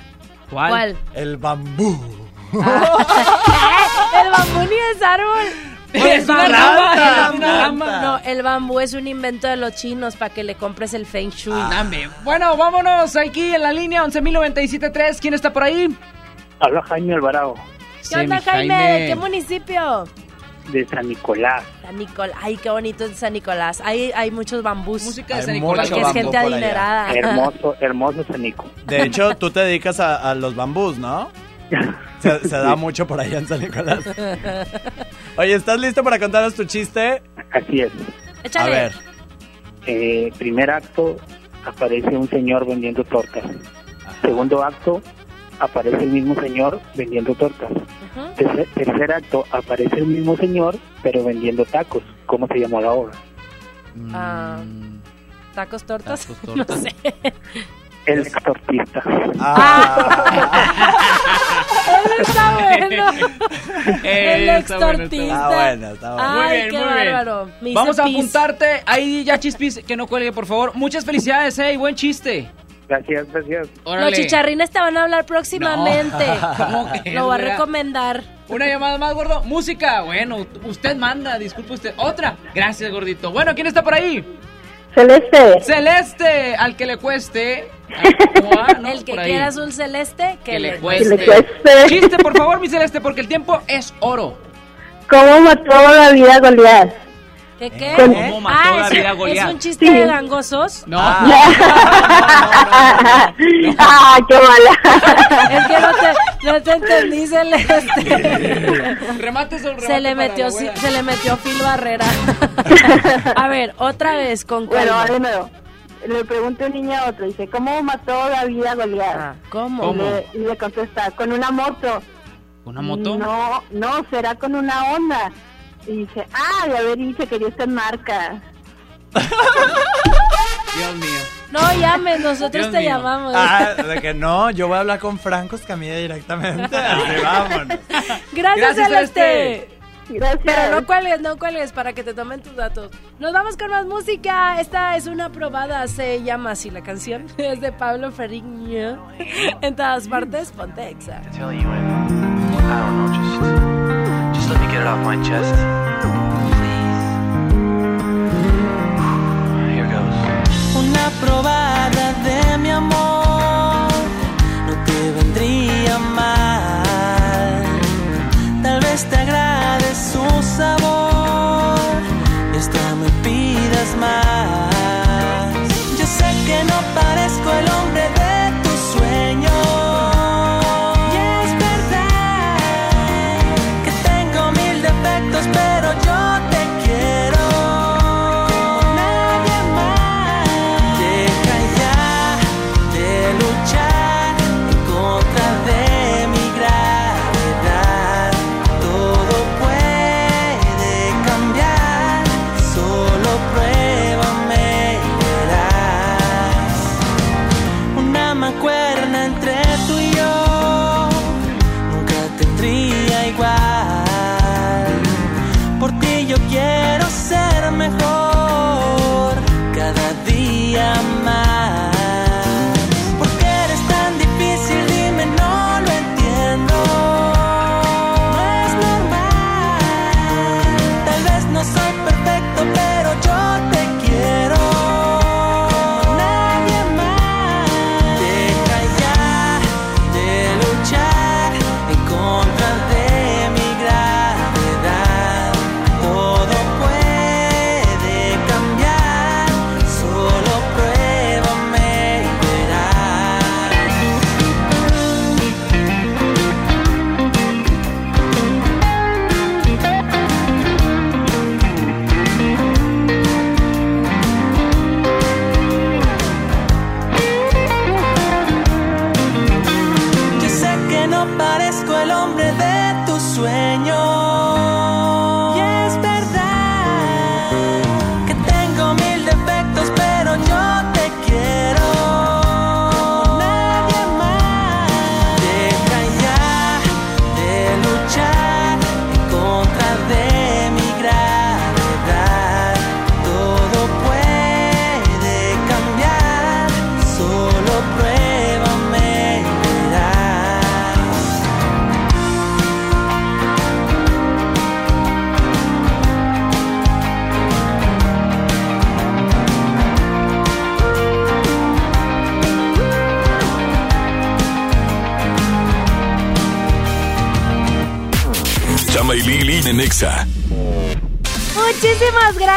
¿Cuál? ¿Cuál? El bambú. el bambú ni es árbol. Es una rama, es una rama. No, el bambú es un invento de los chinos para que le compres el feng shui. Ah. Dame. Bueno, vámonos aquí en la línea 11.097.3. ¿Quién está por ahí? Habla Jaime Alvarado, ¿Qué onda, Jaime? ¿De qué municipio? de San Nicolás. San Nicolás. Ay, qué bonito es San Nicolás. Hay, hay muchos bambús. Música de San Nicolás. Porque es gente adinerada. Hermoso, hermoso San Nico. De hecho, tú te dedicas a, a los bambús, ¿no? Se, se da mucho por allá en San Nicolás. Oye, ¿estás listo para contarnos tu chiste? Así es. Échale. A ver. Eh, primer acto, aparece un señor vendiendo tortas. Segundo acto, aparece el mismo señor vendiendo tortas. Tercer, tercer acto, aparece el mismo señor, pero vendiendo tacos. ¿Cómo se llamó la obra? Ah, ¿Tacos tortas? Tacos, No tortas. sé. El extortista. Eso está bueno. El Está bueno, extortista. está bueno, está bueno. Ay, Muy bien, qué muy bien. bárbaro. Me Vamos a pis. apuntarte. Ahí ya chispis, que no cuelgue, por favor. Muchas felicidades, eh, y buen chiste. Gracias, gracias. Los chicharrines te van a hablar próximamente. ¿Cómo que Lo voy a recomendar. Una llamada más, gordo. Música. Bueno, usted manda, disculpe usted. Otra. Gracias, gordito. Bueno, ¿quién está por ahí? Celeste. Celeste, al que le cueste. El que Por ahí. quiera azul celeste, que, Que le cueste. Que le cueste. Chiste, por favor, mi Celeste, porque el tiempo es oro. ¿Cómo mató la vida Goliat? ¿Qué qué? ¿Cómo mató ah, la es, vida a es Goliat? un chiste Sí. de gangosos. No. ¡Ah, qué mala! Es que no te, no te entendí, Celeste. Remate sobre Se le remate metió, se le metió Phil Barrera. A ver, otra vez con Bueno, calma. de nuevo. Le pregunta un niño a otro, dice, ¿cómo mató la vida a Goliat? Ah, ¿Cómo? Y le, y le contesta, con una moto. ¿Una moto? No, no, será con una onda. Y dice, ah, de haber dicho que yo estoy en marca. Dios mío. No llames, nosotros Dios te mío. llamamos. Ah, de que no, yo voy a hablar con Franco Escamilla directamente. Así, vámonos. Gracias, Gracias, Celeste. Gracias. Pero no cuelgues, no cuelgues para que te tomen tus datos. Nos vamos con más música. Esta es una probada, se llama así la canción. Es de Pablo Ferriño. En todas partes, ponte off my chest. Please. Here goes. Una probada de mi amor no te vendría mal. Tal vez te agrade su sabor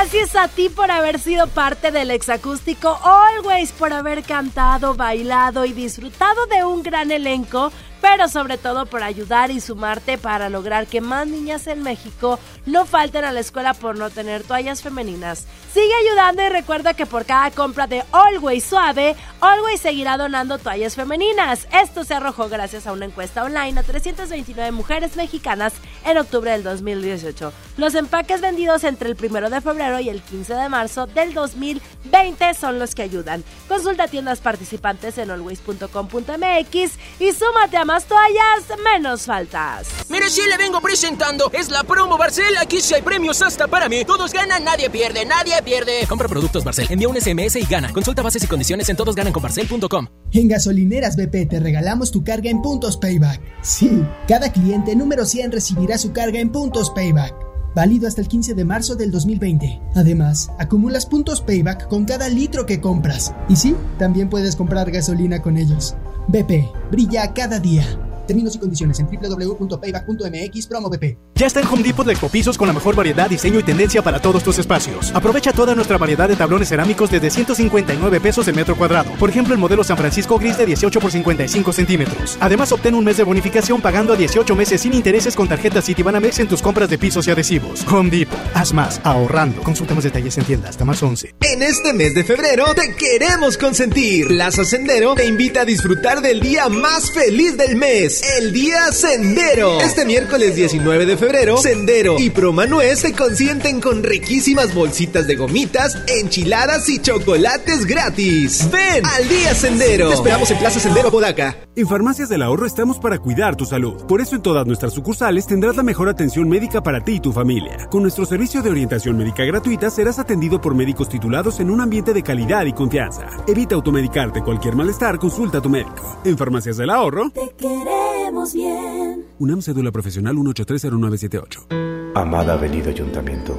gracias a ti por haber sido parte del exacústico Always, por haber cantado, bailado y disfrutado de un gran elenco pero sobre todo por ayudar y sumarte para lograr que más niñas en México no falten a la escuela por no tener toallas femeninas. Sigue ayudando y recuerda que por cada compra de Always Suave, Always seguirá donando toallas femeninas. Esto se arrojó gracias a una encuesta online a 329 mujeres mexicanas en octubre del 2018. Los empaques vendidos entre el 1 de febrero y el 15 de marzo del 2020 son los que ayudan. Consulta tiendas participantes en always.com.mx y súmate a más toallas, menos faltas. Mire, si le vengo presentando, es la promo Barcel. Aquí sí hay premios hasta para mí. Todos ganan, nadie pierde, nadie pierde. Compra productos Barcel, envía un SMS y gana. Consulta bases y condiciones en todosgananconbarcel.com. En gasolineras BP te regalamos tu carga en puntos payback. Sí, cada cliente número 100 recibirá su carga en puntos payback. Válido hasta el 15 de marzo del 2020. Además, acumulas puntos payback con cada litro que compras. Y sí, también puedes comprar gasolina con ellos. BP, brilla cada día. Términos y condiciones en www.payback.mx promo BP. Ya está en Home Depot de Ecopisos con la mejor variedad, diseño y tendencia para todos tus espacios. Aprovecha toda nuestra variedad de tablones cerámicos desde 159 pesos el metro cuadrado. Por ejemplo, el modelo San Francisco Gris de 18 por 55 centímetros. Además, obtén un mes de bonificación pagando a 18 meses sin intereses con tarjeta Citibanamex en tus compras de pisos y adhesivos. Home Depot. Haz más, ahorrando. Consulta más detalles en tienda hasta más 11. En este mes de febrero te queremos consentir. Plaza Sendero te invita a disfrutar del día más feliz del mes el Día Sendero. Este miércoles 19 de febrero, Sendero y Promanuez te consienten con riquísimas bolsitas de gomitas, enchiladas y chocolates gratis. Ven al Día Sendero. Te esperamos en Plaza Sendero Podaca. En Farmacias del Ahorro estamos para cuidar tu salud. Por eso en todas nuestras sucursales tendrás la mejor atención médica para ti y tu familia. Con nuestro servicio de orientación médica gratuita serás atendido por médicos titulados en un ambiente de calidad y confianza. Evita automedicarte cualquier malestar, consulta a tu médico. En Farmacias del Ahorro. Te queremos bien. UNAM Cédula Profesional 1830978. Amada Avenida Ayuntamiento,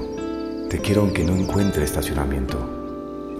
te quiero aunque no encuentre estacionamiento.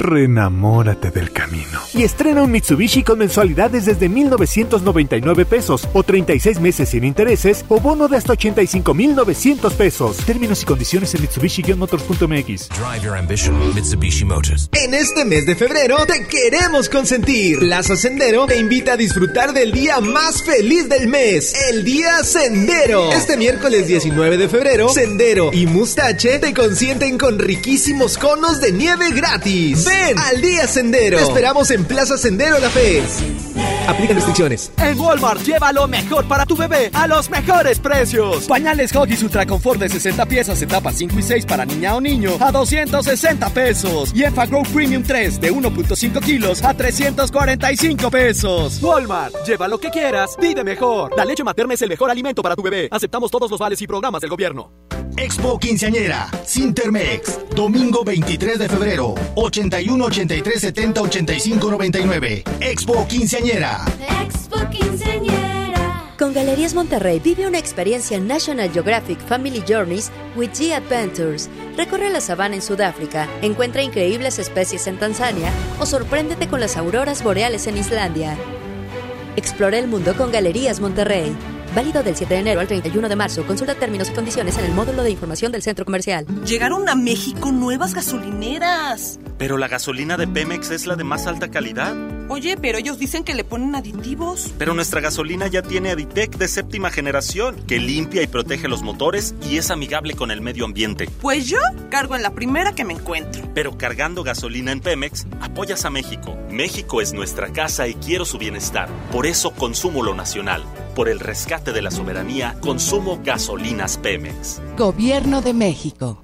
Renamórate del camino. Y estrena un Mitsubishi con mensualidades desde 1,999 pesos o 36 meses sin intereses o bono de hasta 85,900 pesos. Términos y condiciones en Mitsubishi-motors.mx. Drive your ambition, Mitsubishi Motors. En este mes de febrero te queremos consentir. Plaza Sendero te invita a disfrutar del día más feliz del mes, el Día Sendero. Este miércoles 19 de febrero, Sendero y Mustache te consienten con riquísimos conos de nieve gratis. Ven al Día Sendero. Te esperamos en Plaza Sendero La Fe. Aplican restricciones. En Walmart lleva lo mejor para tu bebé a los mejores precios. Pañales Huggies Ultra Confort de 60 piezas, etapas 5 y 6 para niña o niño a 260 pesos. Y Enfagrow Premium 3 de 1.5 kilos a 345 pesos. Walmart, lleva lo que quieras, vive mejor. La leche materna es el mejor alimento para tu bebé. Aceptamos todos los vales y programas del gobierno. Expo Quinceañera, Sintermex, domingo 23 de febrero, 81 83 70 85 99. Expo Quinceañera. Expo Quinceañera. Con Galerías Monterrey vive una experiencia en National Geographic Family Journeys with G Adventures. Recorre la sabana en Sudáfrica, encuentra increíbles especies en Tanzania o sorpréndete con las auroras boreales en Islandia. Explora el mundo con Galerías Monterrey. Válido del 7 de enero al 31 de marzo. Consulta términos y condiciones en el módulo de información del centro comercial. Llegaron a México nuevas gasolineras. Pero la gasolina de Pemex es la de más alta calidad. Oye, pero ellos dicen que le ponen aditivos. Pero nuestra gasolina ya tiene Aditec de séptima generación, que limpia y protege los motores y es amigable con el medio ambiente. Pues yo cargo en la primera que me encuentro. Pero cargando gasolina en Pemex, apoyas a México. México es nuestra casa y quiero su bienestar. Por eso consumo lo nacional. Por el rescate de la soberanía, consumo gasolinas Pemex. Gobierno de México.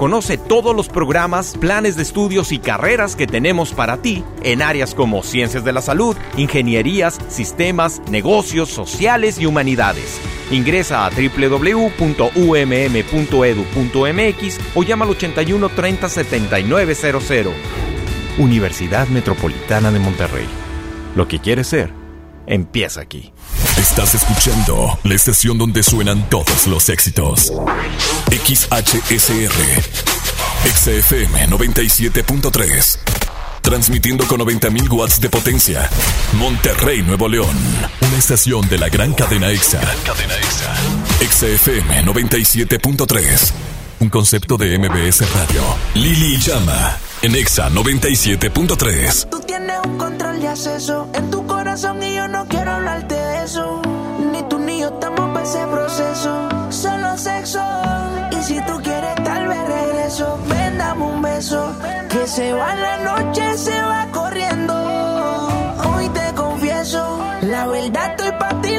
Conoce todos los programas, planes de estudios y carreras que tenemos para ti en áreas como ciencias de la salud, ingenierías, sistemas, negocios, sociales y humanidades. Ingresa a www.umm.edu.mx o llama al 81 30 7900. Universidad Metropolitana de Monterrey. Lo que quieres ser, empieza aquí. Estás escuchando la estación donde suenan todos los éxitos. XHSR. XFM 97.3. Transmitiendo con 90.000 watts de potencia. Monterrey, Nuevo León. Una estación de la gran cadena EXA. cadena EXA. XFM 97.3. Un concepto de MBS Radio. Lili Llama. En EXA 97.3. Tú tienes un control de acceso en tu corazón y yo no quiero hablarte de eso. Ni tú ni yo estamos para ese proceso. Solo sexo. Y si tú quieres, tal vez regreso. Ven, dame un beso. Que se va la noche, se va corriendo. Hoy te confieso. La verdad estoy para ti,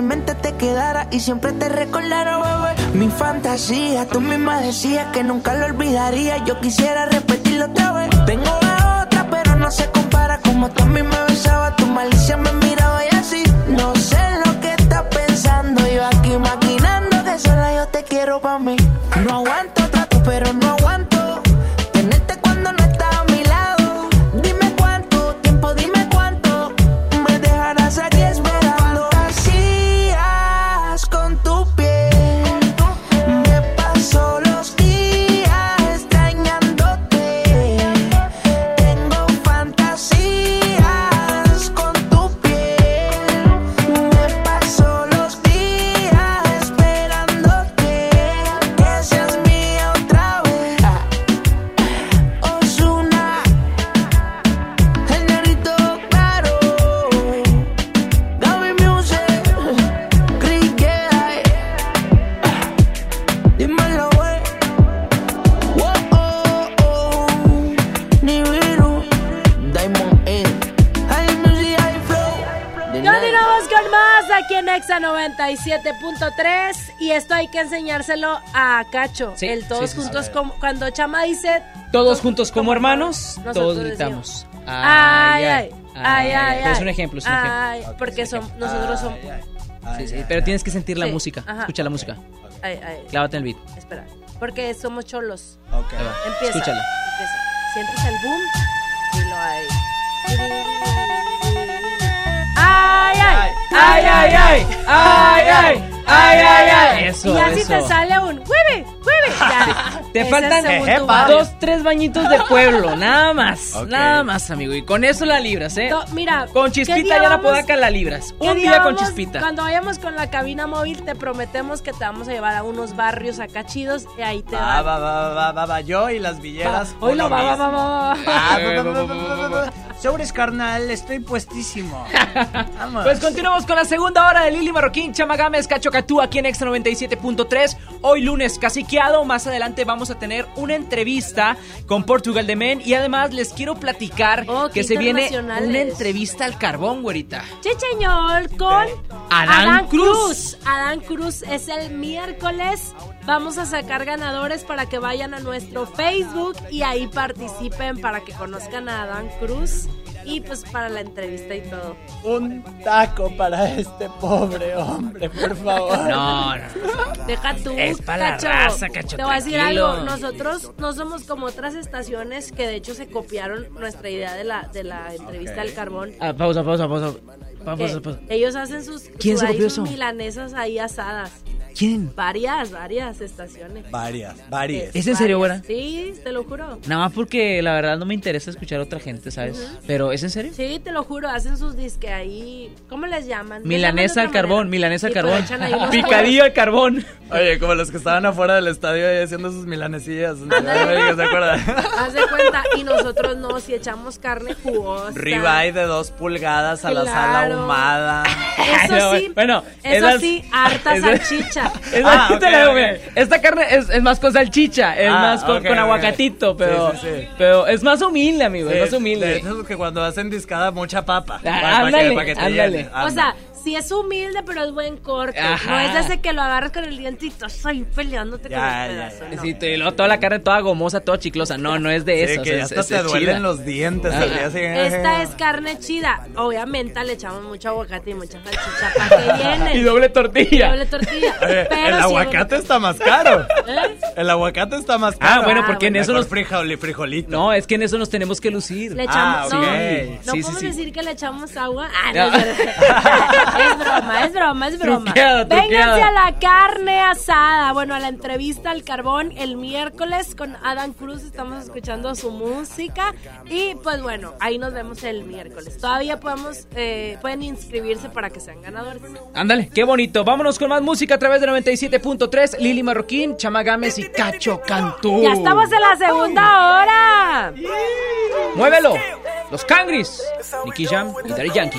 mi mente te quedara y siempre te recordara, bebé. Mi fantasía, tú misma decías que nunca lo olvidaría. Yo quisiera repetirlo otra vez. Tengo la otra, pero no se compara. Como tú a mí me besabas, tu malicia me a Cacho. Sí, el todos sí, sí, sí. juntos, como- cuando Chama dice Todos juntos como hermanos, todos decimos, gritamos. ay, ay, ay, ay, Pero es un ejemplo, es un Ay, ejemplo. porque son, nosotros somos. Sí, sí, pero tienes que sentir la Sí, música. ajá. Escucha la música. Ay, ay. Clávate en el beat. Espera, porque somos cholos. Va. Empieza. Escúchala. Empieza. Sientes el boom y lo hay. Ay, ay, ay, ay, ay, ay, ay, ay, ay, ay. Eso, y ya si te sale un hueve, hueve, ya. Te Ese faltan dos, tres bañitos de pueblo, nada más, nada más, amigo. Y con eso la libras, ¿eh? No, mira, con ¿qué chispita ya la podaca la libras. ¿Qué Un día día con vamos? chispita. Cuando vayamos con la cabina móvil, te prometemos que te vamos a llevar a unos barrios acá chidos y ahí te Va, va. va, va, va, va, va, yo y las villeras. Hoy lo va, va, va, va, Sobres, carnal, estoy puestísimo. Vamos. Pues continuamos con la segunda hora de Lili Marroquín, Chamagames, Cacho Catú aquí en Extra 97.3. Hoy lunes caciqueado, más adelante vamos a tener una entrevista con Portugal de Men y además les quiero platicar Oh, que se viene una entrevista al carbón, güerita. Chicheñol con Adán Cruz. Adán Cruz es el miércoles. Vamos a sacar ganadores para que vayan a nuestro Facebook y ahí participen para que conozcan a Adán Cruz y pues para la entrevista y todo. Un taco para este pobre hombre, por favor. No, no. Deja tú, Es para la Cacho. raza, Cacho, Te voy a decir algo. Nosotros no somos como otras estaciones que de hecho se copiaron nuestra idea de la, de la entrevista al carbón. Ah, pausa, pausa, pausa. Pausa, pausa. ellos hacen sus, ¿Quién se ahí copió sus milanesas ahí asadas. ¿Quién? Varias, varias estaciones. Varias, varias. ¿Es en serio, güera? Sí, te lo juro. Nada más porque la verdad no me interesa escuchar a otra gente, ¿sabes? Pero ¿es en serio? Sí, te lo juro, hacen sus disque ahí. ¿Cómo les llaman? Milanesa al carbón, milanesa al pues carbón. Picadillo al carbón. Oye, como los que estaban afuera del estadio ahí haciendo sus milanesillas. ¿Se acuerdan? Haz de cuenta, y nosotros no, si echamos carne jugosa. Ribeye de dos pulgadas a la sala ahumada. Eso sí, Bueno, eso esas- sí, harta salchicha. Esa- Ah, te ok, la digo, ok. mira, Esta carne es, es más con salchicha, es Ah, más con, aguacatito, pero, Sí, sí, sí. pero es más humilde, amigo, Sí, es más humilde. De esos que cuando hacen discada mucha papa. Ah, para, para ándale, que, para que te ándale. llene. O sea, sí es humilde, pero es buen corte. Ajá. No es ese que lo agarras con el dientito, estoy peleándote con Ya, el ya, pedazo. ya. no. Sí, te- y luego toda la carne toda gomosa, toda chiclosa. No, no es de Sí, eso. que ya hasta te duelen los dientes al día siguiente. Esta es carne chida. Obviamente le echamos mucho aguacate y mucha salchicha para que. Y doble tortilla. Doble tortilla. Pero el sí, aguacate está más caro. ¿Eh? El aguacate está más caro. Ah, bueno, porque en eso nos... frijol frijolito. No, es que en eso nos tenemos que lucir. Le echamos, Ah, no, Sí, podemos sí. decir que le echamos agua. Ah, no, Ya. es, broma, es broma, es broma. Truqueada, Vénganse truqueada. a la carne asada. Bueno, a la entrevista al carbón el miércoles con Adam Cruz. Estamos escuchando su música. Y pues bueno, ahí nos vemos el miércoles. Todavía podemos, eh, pueden inscribirse para que sean ganadores. Ándale, qué bonito. Vámonos con más música a través de 97.3. Lili Marroquín, Chama Gámez y Cacho Cantú. Ya estamos en la segunda hora. Muévelo. Los Cangris, Nicky Jam y Daddy Yankee.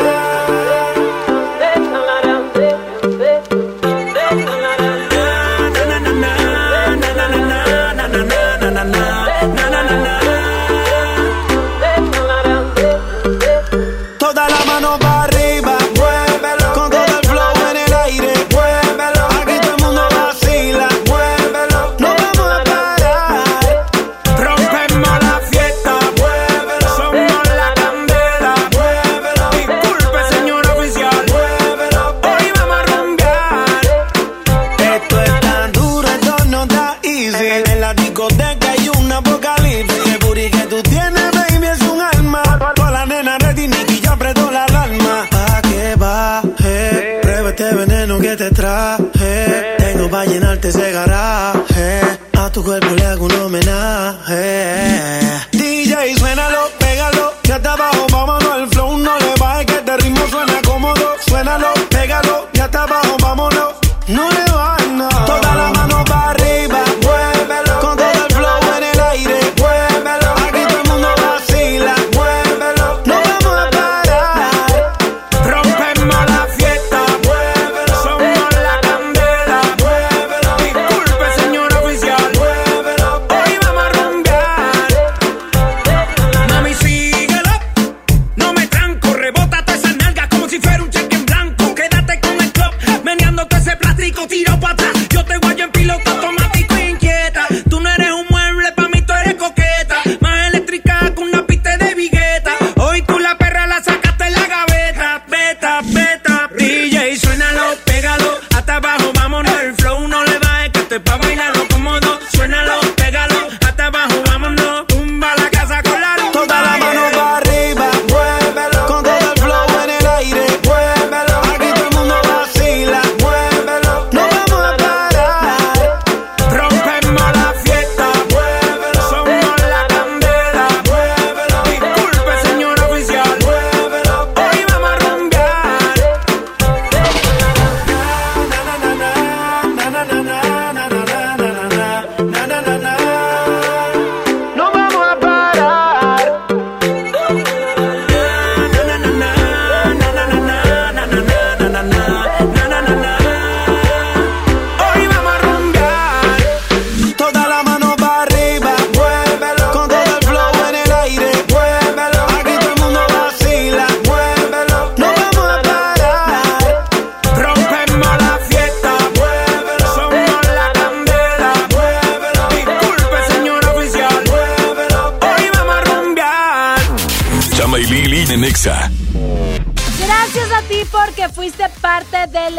en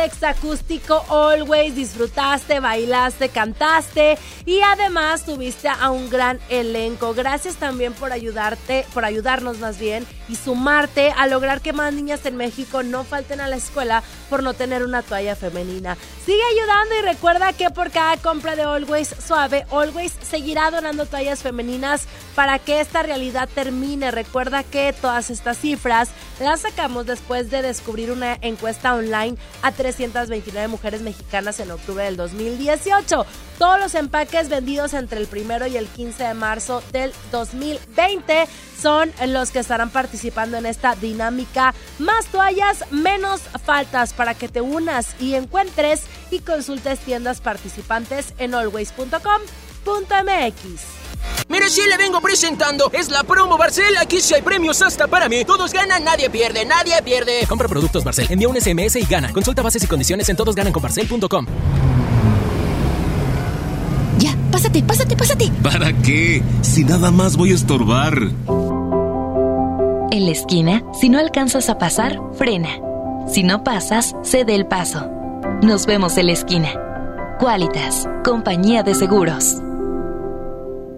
parte del exacústico Always, disfrutaste, bailaste, cantaste y además tuviste a un gran elenco. Gracias también por ayudarte, por ayudarnos más bien y sumarte a lograr que más niñas en México no falten a la escuela por no tener una toalla femenina. Sigue ayudando y recuerda que por cada compra de Always Suave, Always seguirá donando toallas femeninas para que esta realidad termine. Recuerda que todas estas cifras las sacamos después de descubrir una encuesta online a 329 mujeres mexicanas en octubre del 2018. Todos los empaques vendidos entre el primero y el 15 de marzo del 2020 son los que estarán participando en esta dinámica. Más toallas, menos faltas para que te unas y encuentres y consultes tiendas participantes en always.com.mx. Mire, si le vengo presentando. Es la promo Barcel. Aquí sí hay premios hasta para mí. Todos ganan, nadie pierde, nadie pierde. Compra productos Barcel. Envía un SMS y gana. Consulta bases y condiciones en todosgananconbarcel.com. Ya, pásate, pásate, pásate. ¿Para qué? Si nada más voy a estorbar. En la esquina, si no alcanzas a pasar, frena. Si no pasas, cede el paso. Nos vemos en la esquina. Qualitas, compañía de seguros.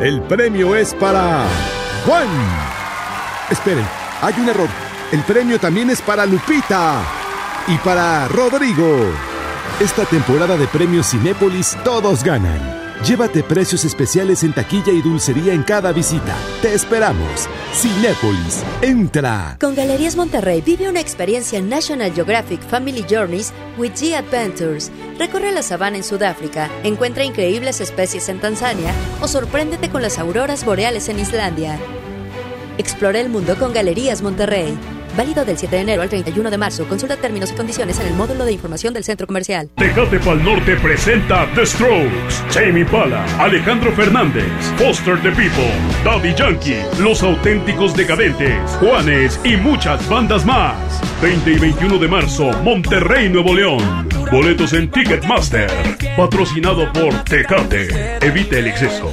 El premio es para Juan. Esperen, hay un error. El premio también es para Lupita y para Rodrigo. Esta temporada de premios Cinépolis todos ganan. Llévate precios especiales en taquilla y dulcería en cada visita. Te esperamos. Cinépolis, entra. Con Galerías Monterrey vive una experiencia National Geographic Family Journeys with G Adventures. Recorre la sabana en Sudáfrica, encuentra increíbles especies en Tanzania o sorpréndete con las auroras boreales en Islandia. Explora el mundo con Galerías Monterrey. Válido del 7 de enero al 31 de marzo. Consulta términos y condiciones en el módulo de información del centro comercial. Tecate Pal Norte presenta The Strokes, Jamie Pala, Alejandro Fernández, Foster the People, Daddy Yankee, Los Auténticos Decadentes, Juanes y muchas bandas más. 20 y 21 de marzo, Monterrey, Nuevo León. Boletos en Ticketmaster. Patrocinado por Tecate. Evite el exceso.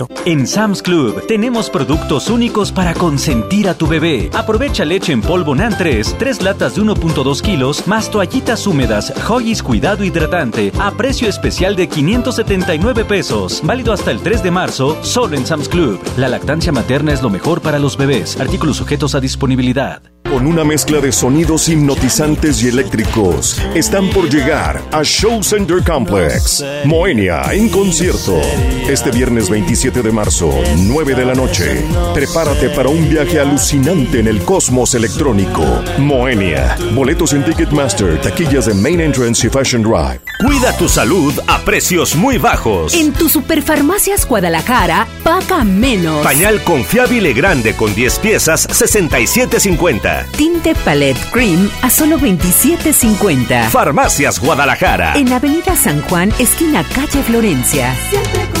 En Sam's Club tenemos productos únicos para consentir a tu bebé. Aprovecha leche en polvo NAN 3, 3 latas de 1.2 kilos, más toallitas húmedas, Hoggies Cuidado Hidratante, a precio especial de 579 pesos. Válido hasta el 3 de marzo, solo en Sam's Club. La lactancia materna es lo mejor para los bebés. Artículos sujetos a disponibilidad. Con una mezcla de sonidos hipnotizantes y eléctricos, están por llegar a Show Center Complex. Moenia en concierto. Este viernes 27 de marzo, 9 de la noche. Prepárate para un viaje alucinante en el cosmos electrónico. Moenia. Boletos en Ticketmaster, taquillas de Main Entrance y Fashion Drive. Cuida tu salud a precios muy bajos. En tu Superfarmacias Guadalajara, paga menos. Pañal confiable grande con 10 piezas, 67.50. Tinte Palette Cream a solo 27.50. Farmacias Guadalajara. En Avenida San Juan, esquina calle Florencia. Siempre.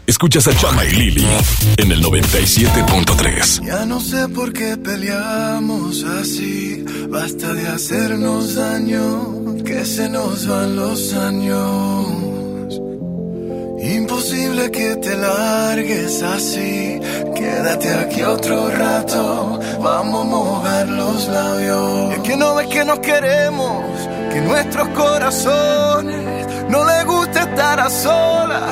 Escuchas a Chama y Lili en el 97.3. Ya no sé por qué peleamos así. Basta de hacernos daño, que se nos van los años. Imposible que te largues así. Quédate aquí otro rato. Vamos a mojar los labios. Es que no ves que nos queremos, que nuestros corazones no les gusta estar a solas,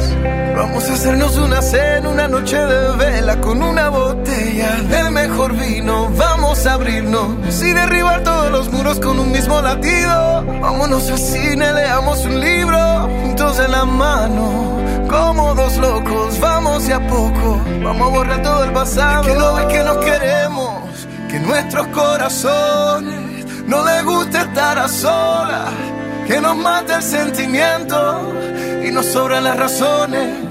Vamos a hacernos una cena, una noche de vela con una botella del mejor vino. Vamos a abrirnos y derribar todos los muros con un mismo latido. Vámonos al cine, leamos un libro juntos en la mano. Como dos locos, vamos de a poco. Vamos a borrar todo el pasado. que no ves que nos queremos, que nuestros corazones no les gusta estar a solas. Que nos mata el sentimiento y nos sobran las razones.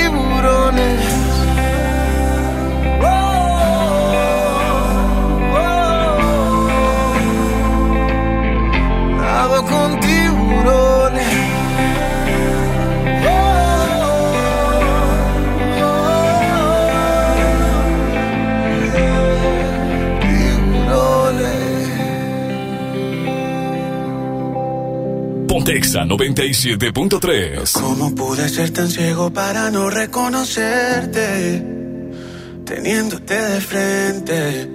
Pontexa 97.3. ¿Cómo pude ser tan ciego para no reconocerte? Teniéndote de frente,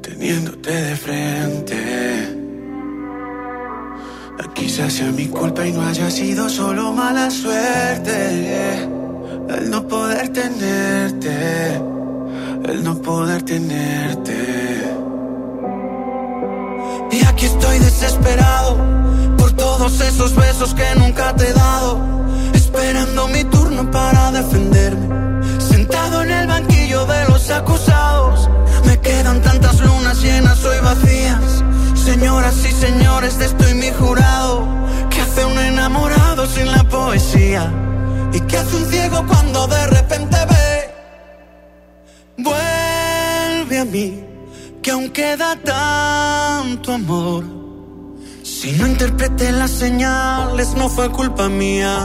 teniéndote de frente. Quizás sea mi culpa y no haya sido solo mala suerte. El no poder tenerte, el no poder tenerte. Y aquí estoy desesperado todos esos besos que nunca te he dado. Esperando mi turno para defenderme. Sentado en el banquillo de los acusados. Me quedan tantas lunas llenas hoy vacías. Señoras y señores, de estoy mi jurado. ¿Qué hace un enamorado sin la poesía? ¿Y qué hace un ciego cuando de repente ve? Vuelve a mí, que aún queda tanto amor. Si no interpreté las señales, no fue culpa mía.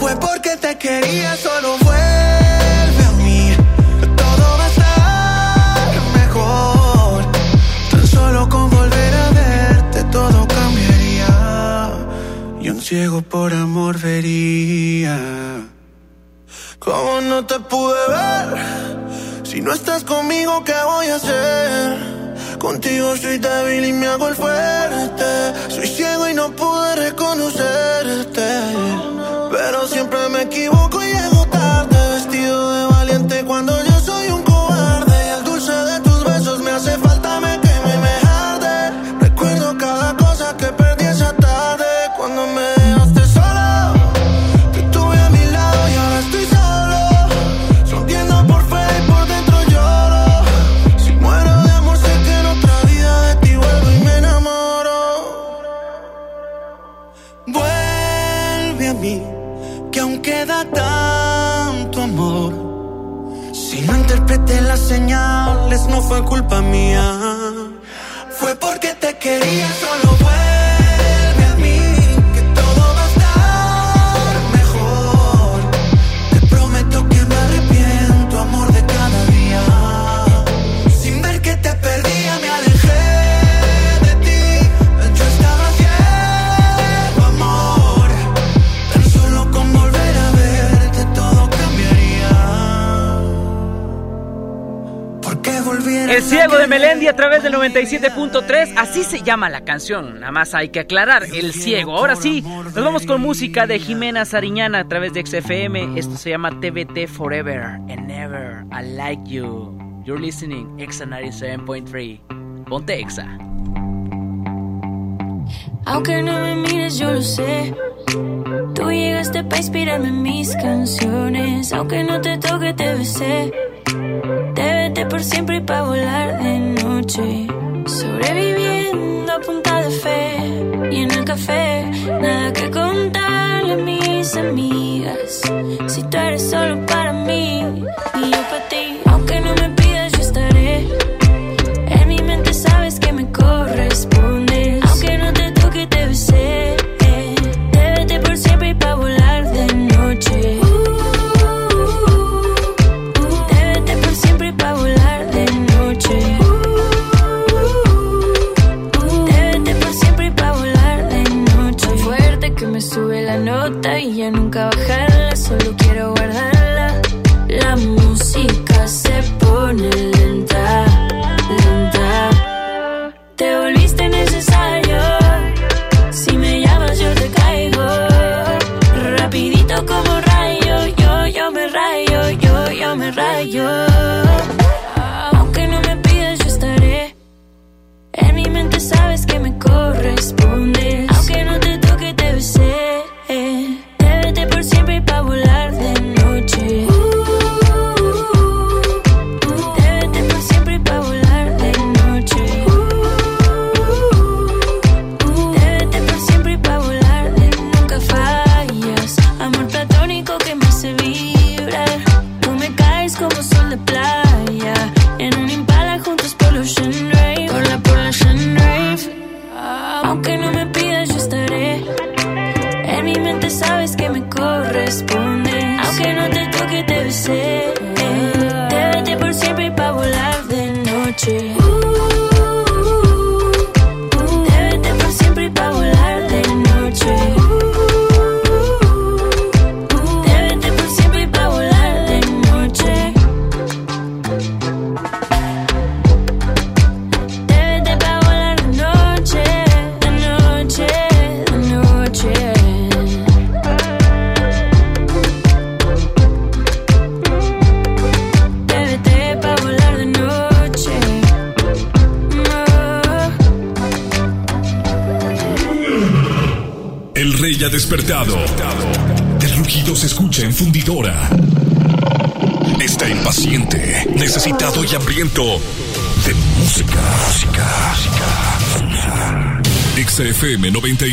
Fue porque te quería, solo vuelve a mí. Todo va a estar mejor. Tan solo con volver a verte, todo cambiaría. Y un ciego por amor vería. ¿Cómo no te pude ver? Si no estás conmigo, ¿qué voy a hacer? Contigo soy débil y me hago el fuerte. Soy ciego y no pude reconocerte. Pero siempre me equivoco señales, no fue culpa mía. Fue porque te quería, solo vuelve El ciego de Melendi a través del 97.3, así se llama la canción, nada más hay que aclarar, el ciego. Ahora sí, nos vamos con música de Jimena Sariñana a través de XFM, esto se llama TBT Forever and Never, I Like You. You're listening, Exa 97.3, ponte Exa. Aunque no me mires, yo lo sé. Tú llegaste para inspirarme en mis canciones. Aunque no te toque, te besé. Por siempre y pa' volar de noche. Sobreviviendo a punta de fe. Y en el café, nada que contarle a mis amigas. Si tú eres solo para mí y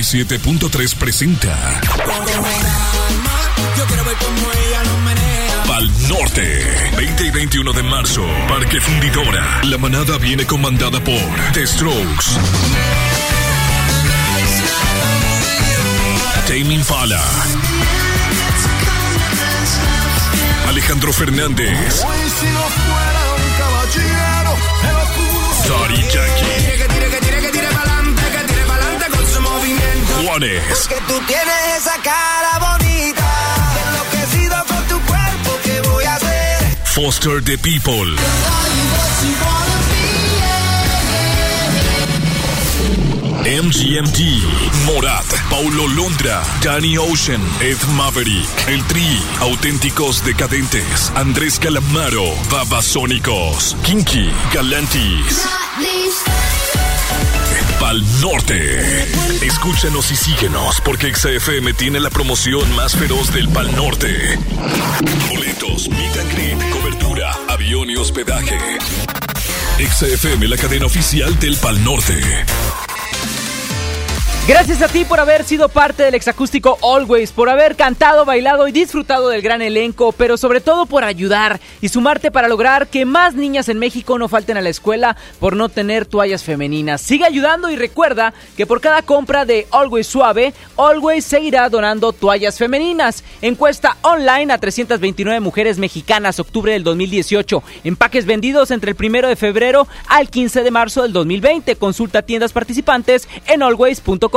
97.3 presenta. Pal Norte. 20 y 21 de marzo. Parque Fundidora. La manada viene comandada por The Strokes. Tame Impala. Alejandro Fernández. Hoy si Porque tú tienes esa cara bonita. Enloquecido con tu cuerpo, ¿qué voy a hacer? Foster the People. MGMT, Morat, Paulo Londra, Danny Ocean, Ed Maverick, El Tri, Auténticos Decadentes, Andrés Calamaro, Babasónicos, Kinky, Galantis. Pal Norte. Escúchanos y síguenos porque XFM tiene la promoción más feroz del Pal Norte. Boletos, meet cobertura, avión y hospedaje. XFM, la cadena oficial del Pal Norte. Gracias a ti por haber sido parte del exacústico Always, por haber cantado, bailado y disfrutado del gran elenco, pero sobre todo por ayudar y sumarte para lograr que más niñas en México no falten a la escuela por no tener toallas femeninas. Sigue ayudando y recuerda que por cada compra de Always Suave, Always seguirá donando toallas femeninas. Encuesta online a 329 mujeres mexicanas, octubre del 2018. Empaques vendidos entre el 1 de febrero al 15 de marzo del 2020. Consulta tiendas participantes en always.com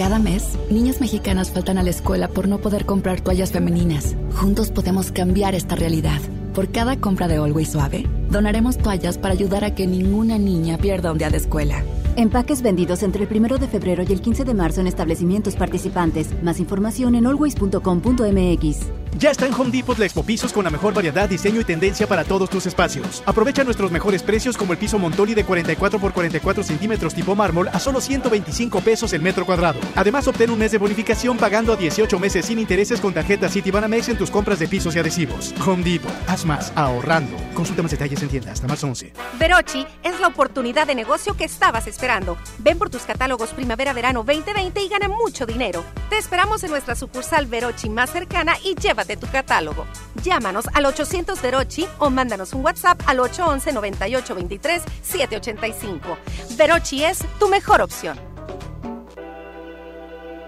Cada mes, niñas mexicanas faltan a la escuela por no poder comprar toallas femeninas. Juntos podemos cambiar esta realidad. Por cada compra de Always Suave, donaremos toallas para ayudar a que ninguna niña pierda un día de escuela. Empaques vendidos entre el 1 de febrero y el 15 de marzo en establecimientos participantes. Más información en always.com.mx. Ya está en Home Depot la Expo Pisos con la mejor variedad, diseño y tendencia para todos tus espacios. Aprovecha nuestros mejores precios como el piso Montoli de 44 por 44 centímetros tipo mármol a solo 125 pesos el metro cuadrado. Además, obtén un mes de bonificación pagando a 18 meses sin intereses con tarjeta Citibanamex en tus compras de pisos y adhesivos. Home Depot, más, ahorrando. Consulta más detalles en tienda hasta más 11. Verochi es la oportunidad de negocio que estabas esperando. Ven por tus catálogos Primavera-Verano 2020 y gana mucho dinero. Te esperamos en nuestra sucursal Verochi más cercana y llévate tu catálogo. Llámanos al 800 Verochi o mándanos un WhatsApp al 811 9823 785. Verochi es tu mejor opción.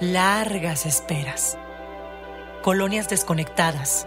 Largas esperas. Colonias desconectadas.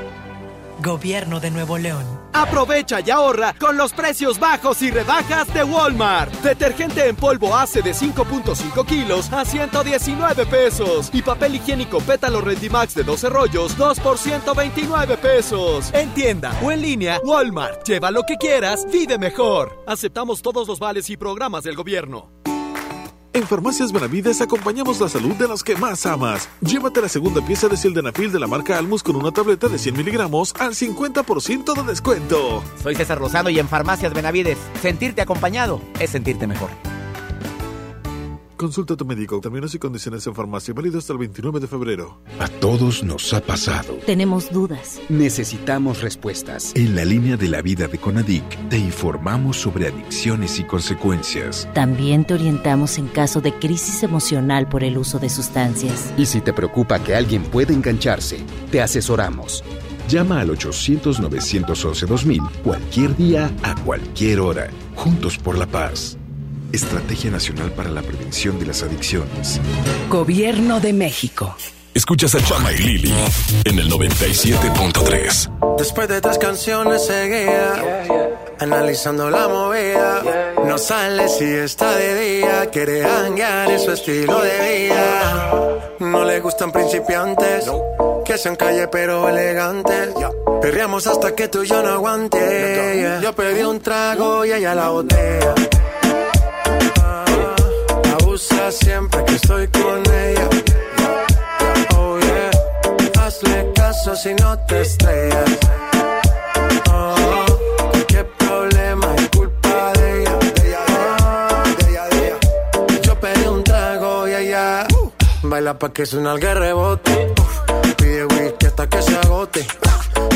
Gobierno de Nuevo León. Aprovecha y ahorra con los precios bajos y rebajas de Walmart. Detergente en polvo hace de 5.5 kilos a 119 pesos. Y papel higiénico pétalo Rendimax de 12 rollos, 2 por 129 pesos. En tienda o en línea, Walmart. Lleva lo que quieras, vive mejor. Aceptamos todos los vales y programas del gobierno. En Farmacias Benavides acompañamos la salud de los que más amas. Llévate la segunda pieza de sildenafil de la marca Almus con una tableta de 100 miligramos al 50% de descuento. Soy César Rosado y en Farmacias Benavides, sentirte acompañado es sentirte mejor. Consulta a tu médico. Términos y condiciones en farmacia válido hasta el 29 de febrero. A todos nos ha pasado. Tenemos dudas. Necesitamos respuestas. En la línea de la vida de Conadic te informamos sobre adicciones y consecuencias. También te orientamos en caso de crisis emocional por el uso de sustancias. Y si te preocupa que alguien pueda engancharse, te asesoramos. Llama al 800-911-2000 cualquier día, a cualquier hora. Juntos por la paz. Estrategia Nacional para la Prevención de las Adicciones. Gobierno de México. Escuchas a Chama y Lili en el 97.3. Después de tres canciones seguía, analizando la movida. No sale si está de día, quiere hanguear en su estilo de vida. No le gustan principiantes, que sean calle pero elegantes. Perreamos hasta que tú y yo no aguante. Yo pedí un trago y ella la botella. Abusa siempre que estoy con ella. Oh yeah, hazle caso si no te estrellas. Oh, qué problema es culpa de ella. De ella, de ella, de ella. Yo pedí un trago y ella baila pa' que suena el rebote. Pide whisky hasta que se agote.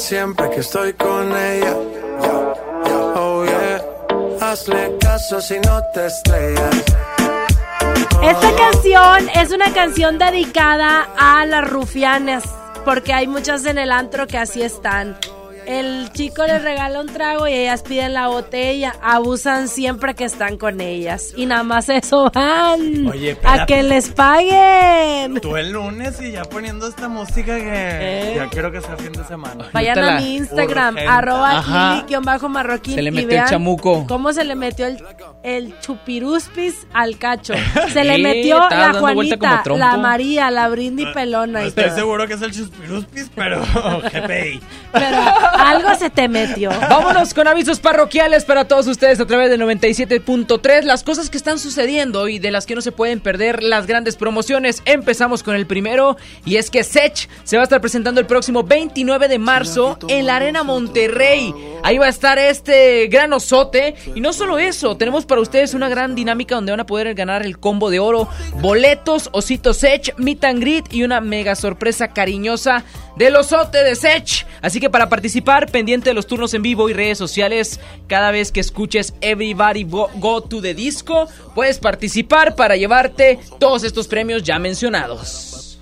Siempre que estoy con ella. Oh yeah, hazle caso si no te estrellas. Esta canción es una canción dedicada a las rufianas, porque hay muchas en el antro que así están. El chico les regala un trago y ellas piden la botella, abusan siempre que están con ellas y nada más eso van Oye, a que les paguen. Tú el lunes y ya poniendo esta música que ¿Eh? ya quiero que sea fin de semana. Vayan a mi Instagram, arroba Ajá. lili-marroquín Se le y metió el chamuco. cómo se le metió el, el chupiruspis al cacho. Se le metió la Juanita, la María, la Brindy pelona y Estoy todo. seguro que es el chuspiruspis, pero GPI. Pero algo se te metió. Vámonos con avisos parroquiales para todos ustedes a través de 97.3. Las cosas que están sucediendo y de las que no se pueden perder las grandes promociones. Empezamos con el primero y es que Sech se va a estar presentando el próximo 29 de marzo en la Arena Monterrey. Ahí va a estar este gran osote. Y no solo eso, tenemos para ustedes una gran dinámica donde van a poder ganar el combo de oro, boletos, osito Sech, meet and greet y una mega sorpresa cariñosa del osote de Sech. Así que para participar, pendiente de los turnos en vivo y redes sociales, cada vez que escuches Everybody Go, Go to the Disco, puedes participar para llevarte todos estos premios ya mencionados.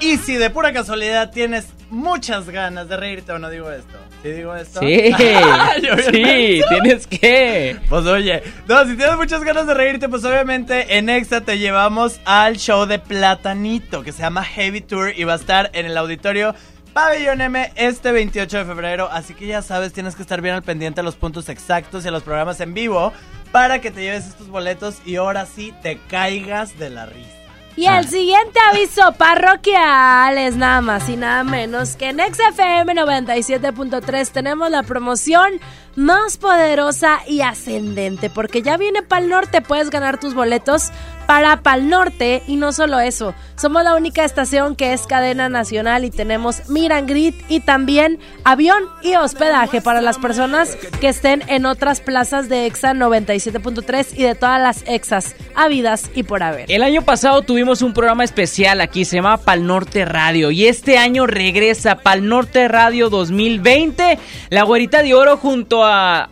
Y si de pura casualidad tienes muchas ganas de reírte o no digo esto. ¿Sí digo esto? Sí, sí, tienes que. Pues oye, no, si tienes muchas ganas de reírte, pues obviamente en Exa te llevamos al show de Platanito, que se llama Heavy Tour y va a estar en el auditorio Pabellón M este 28 de febrero. Así que ya sabes, tienes que estar bien al pendiente a los puntos exactos y a los programas en vivo para que te lleves estos boletos y ahora sí te caigas de la risa. Y el siguiente aviso parroquial es nada más y nada menos que en XFM 97.3 tenemos la promoción más poderosa y ascendente, porque ya viene Pal Norte, puedes ganar tus boletos para Pal Norte y no solo eso, somos la única estación que es cadena nacional y tenemos Miran Grit y también avión y hospedaje para las personas que estén en otras plazas de EXA 97.3 y de todas las EXAs habidas y por haber. El año pasado tuvimos un programa especial aquí, se llama Pal Norte Radio. Y este año regresa Pal Norte Radio 2020. La güerita de oro junto a.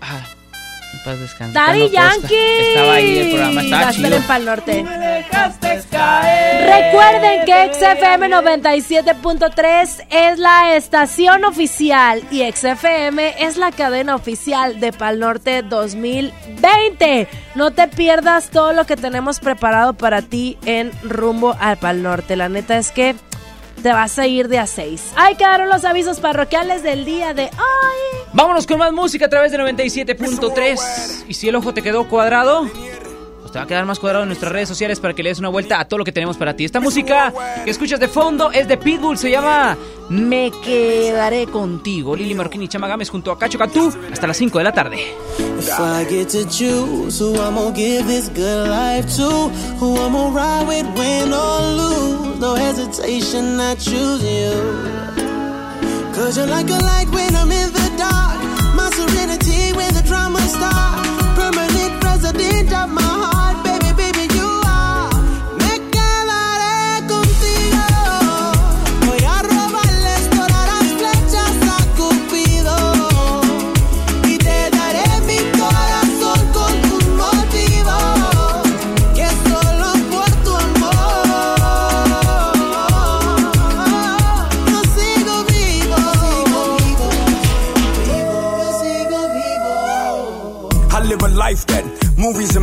paz descanse, Daddy. Yankee. Estaba ahí el programa, estaba chido. norte. dejaste caer. Recuerden que XFM 97.3 es la estación oficial y XFM es la cadena oficial de Pal Norte 2020. No te pierdas todo lo que tenemos preparado para ti en rumbo al Pal Norte. La neta es que te vas a ir de a 6. Ahí quedaron los avisos parroquiales del día de hoy. Vámonos con más música a través de 97.3. Y si el ojo te quedó cuadrado, te va a quedar más cuadrado en nuestras redes sociales para que le des una vuelta a todo lo que tenemos para ti. Esta música que escuchas de fondo es de Pitbull, se llama Me Quedaré Contigo. Lili Marroquín y Chama Gámez junto a Cacho Cantú hasta las 5 de la tarde. Cause you're like a light when I'm in the dark, my serenity when the drama starts,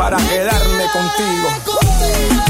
para quedarme contigo.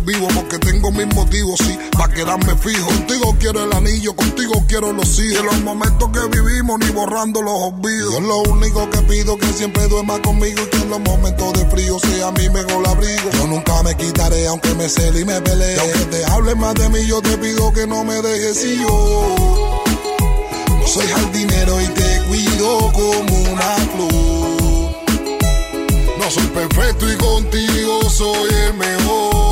Vivo, porque tengo mis motivos, sí, para quedarme fijo. Contigo quiero el anillo, contigo quiero los hijos. De los momentos que vivimos, ni borrando los olvidos. Yo lo único que pido que siempre duerma conmigo y que en los momentos de frío sea mi mejor abrigo. Yo nunca me quitaré, aunque me cele y me pelee. Y aunque te hable más de mí, yo te pido que no me dejes y yo. No soy jardinero y te cuido como una flor. No soy perfecto y contigo soy el mejor.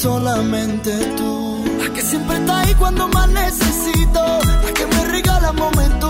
Solamente tú, la que siempre está ahí cuando más necesito, la que me regala momentos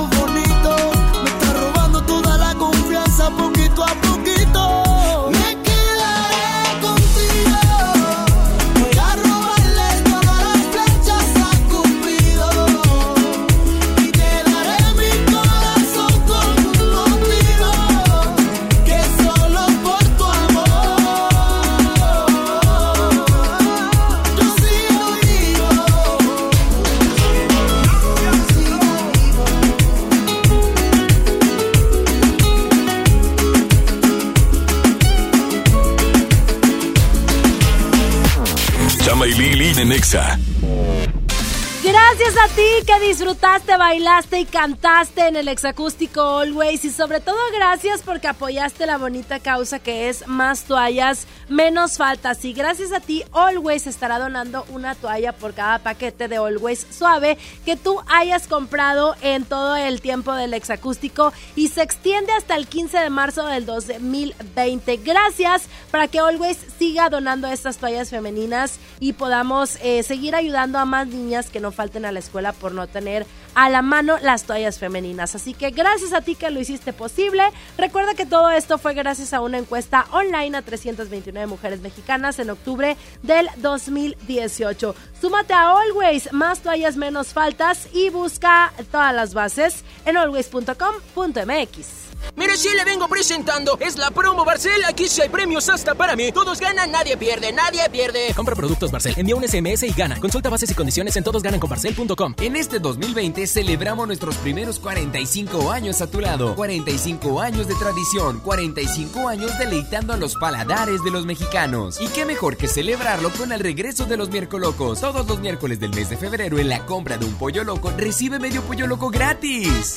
ti que disfrutaste, bailaste y cantaste en el exacústico Always. Y sobre todo gracias porque apoyaste la bonita causa que es más toallas, menos faltas y gracias a ti Always estará donando una toalla por cada paquete de Always suave que tú hayas comprado en todo el tiempo del exacústico y se extiende hasta el 15 de marzo del 2020. Gracias para que Always siga donando estas toallas femeninas y podamos eh, seguir ayudando a más niñas que no falten a la escuela por no tener a la mano las toallas femeninas. Así que gracias a ti que lo hiciste posible. Recuerda que todo esto fue gracias a una encuesta online a 329 mujeres mexicanas en octubre del 2018. Súmate a Always, más toallas menos faltas y busca todas las bases en always.com.mx. Mire, si le vengo presentando, es la promo Barcel. Aquí sí hay premios hasta para mí. Todos ganan, nadie pierde, nadie pierde. Compra productos Barcel, envía un SMS y gana. Consulta bases y condiciones en todosgananconbarcel.com. En este 2020 celebramos nuestros primeros 45 años a tu lado. 45 años de tradición, 45 años deleitando a los paladares de los mexicanos. Y qué mejor que celebrarlo con el regreso de los miércoles locos. Todos los miércoles del mes de febrero en la compra de un pollo loco recibe medio pollo loco gratis.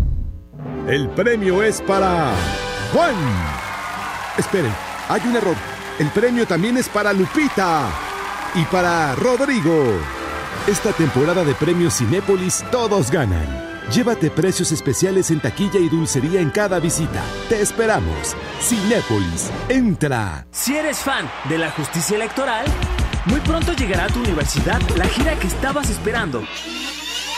El premio es para Juan. Esperen, hay un error. El premio también es para Lupita y para Rodrigo. Esta temporada de premios Cinépolis todos ganan. Llévate precios especiales en taquilla y dulcería en cada visita. Te esperamos. Cinépolis, entra. Si eres fan de la justicia electoral, muy pronto llegará a tu universidad la gira que estabas esperando.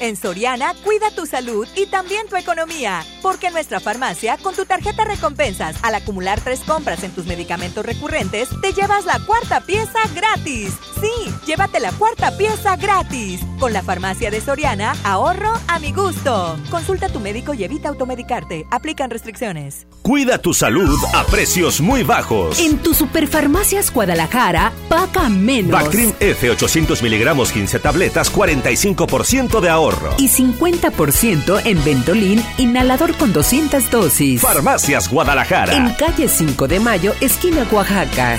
En Soriana, cuida tu salud y también tu economía. Porque en nuestra farmacia, con tu tarjeta recompensas, al acumular tres compras en tus medicamentos recurrentes, te llevas la cuarta pieza gratis. Sí, llévate la cuarta pieza gratis. Con la farmacia de Soriana, ahorro a mi gusto. Consulta a tu médico y evita automedicarte. Aplican restricciones. Cuida tu salud a precios muy bajos. En tu Superfarmacias Guadalajara, paga menos. Bactrim F 800 miligramos 15 tabletas, 45% de ahorro. Y 50% en Ventolin, inhalador con 200 dosis. Farmacias Guadalajara. En calle 5 de Mayo, esquina Oaxaca.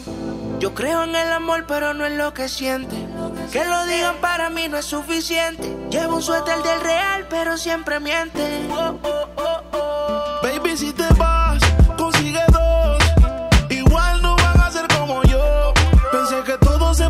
Yo creo en el amor, pero no en lo que siente. Que lo digan para mí no es suficiente. Llevo un suéter del real, pero siempre miente. Baby, si te vas, consigue dos. Igual no van a ser como yo. Pensé que todo se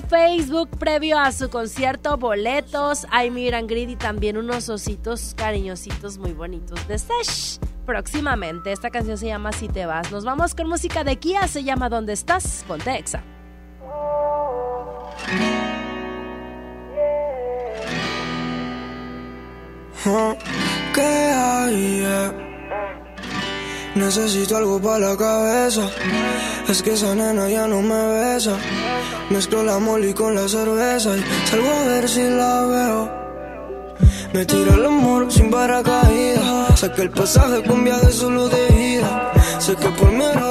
Facebook previo a su concierto, boletos, hay Miran Grid y también unos ositos cariñositos muy bonitos de Sesh. Próximamente, esta canción se llama Si te vas. Nos vamos con música de Kia, se llama ¿Dónde estás? Ponte Exa. ¿Qué hay? eh? Necesito algo para la cabeza. Es que esa nena ya no me besa. Mezclo la molly con la cerveza y salgo a ver si la veo. Me tiro el amor sin paracaídas. Saqué el pasaje con viaje solo de ida. Sé que por mi error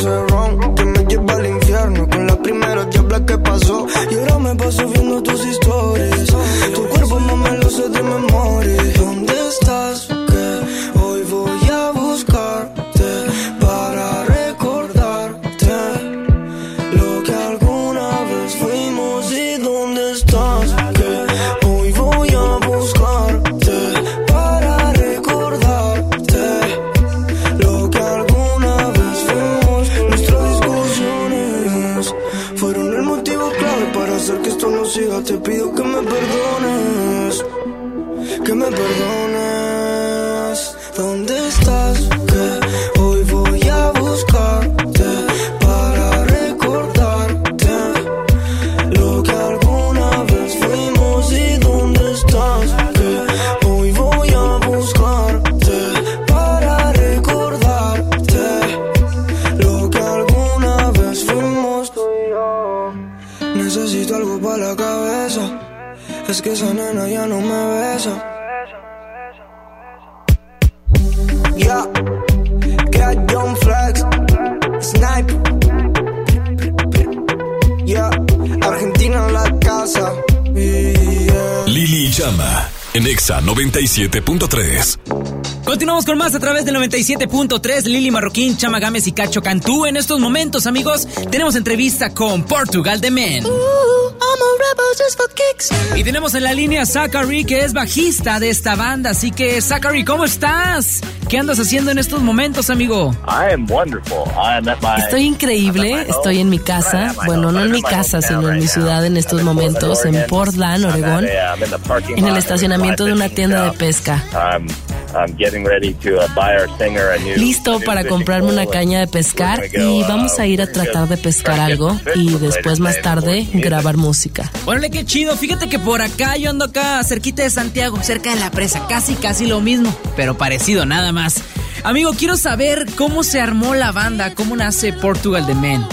ron que me lleva al infierno con la primera diabla que pasó. Y ahora me paso viendo tus historias. Tu cuerpo no me lo sé de memoria. 97.3. Continuamos con más a través del 97.3 Lili Marroquín, Chama Gámez y Cacho Cantú. En estos momentos, amigos, tenemos entrevista con Portugal de Men. Y tenemos en la línea a Zachary, que es bajista de esta banda. Así que, Zachary, ¿cómo estás? ¿Qué andas haciendo en estos momentos, amigo? I am wonderful. I am at my, Estoy increíble, estoy en mi casa, bueno, no en mi casa, sino en mi ciudad en estos momentos, en Portland, Oregón, en el estacionamiento de una tienda de pesca. I'm, I'm getting ready to uh, buy our singer a new, Listo para comprarme una caña de pescar y vamos a ir a tratar de pescar algo y después más tarde grabar música. Órale, qué chido. Fíjate que por acá yo ando acá, cerquita de Santiago, cerca de la presa. Casi, casi lo mismo, pero parecido nada más. Amigo, quiero saber cómo se armó la banda, cómo nace Portugal de Men.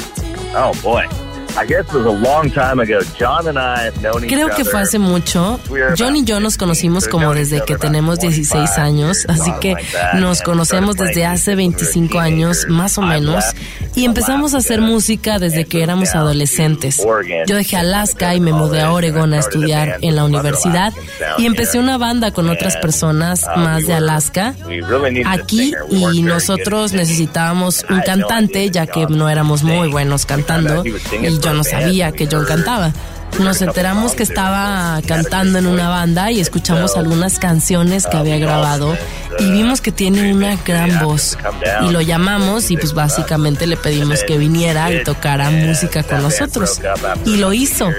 Oh boy. I guess it was a long time ago. John and I have known each Creo que fue hace mucho. John y yo nos conocimos como desde que tenemos 16 años, así que nos conocemos desde hace 25 años, más o menos, y empezamos a hacer música desde que éramos adolescentes. Yo dejé Alaska y me mudé a Oregon a estudiar en la universidad y empecé una banda con otras personas más de Alaska aquí y nosotros necesitábamos un cantante ya que no éramos muy buenos cantando y yo no sabía que John cantaba. nos enteramos que estaba cantando en una banda y escuchamos algunas canciones que había grabado y vimos que tiene una gran voz y lo llamamos y pues básicamente le pedimos que viniera y tocara música con nosotros y lo hizo.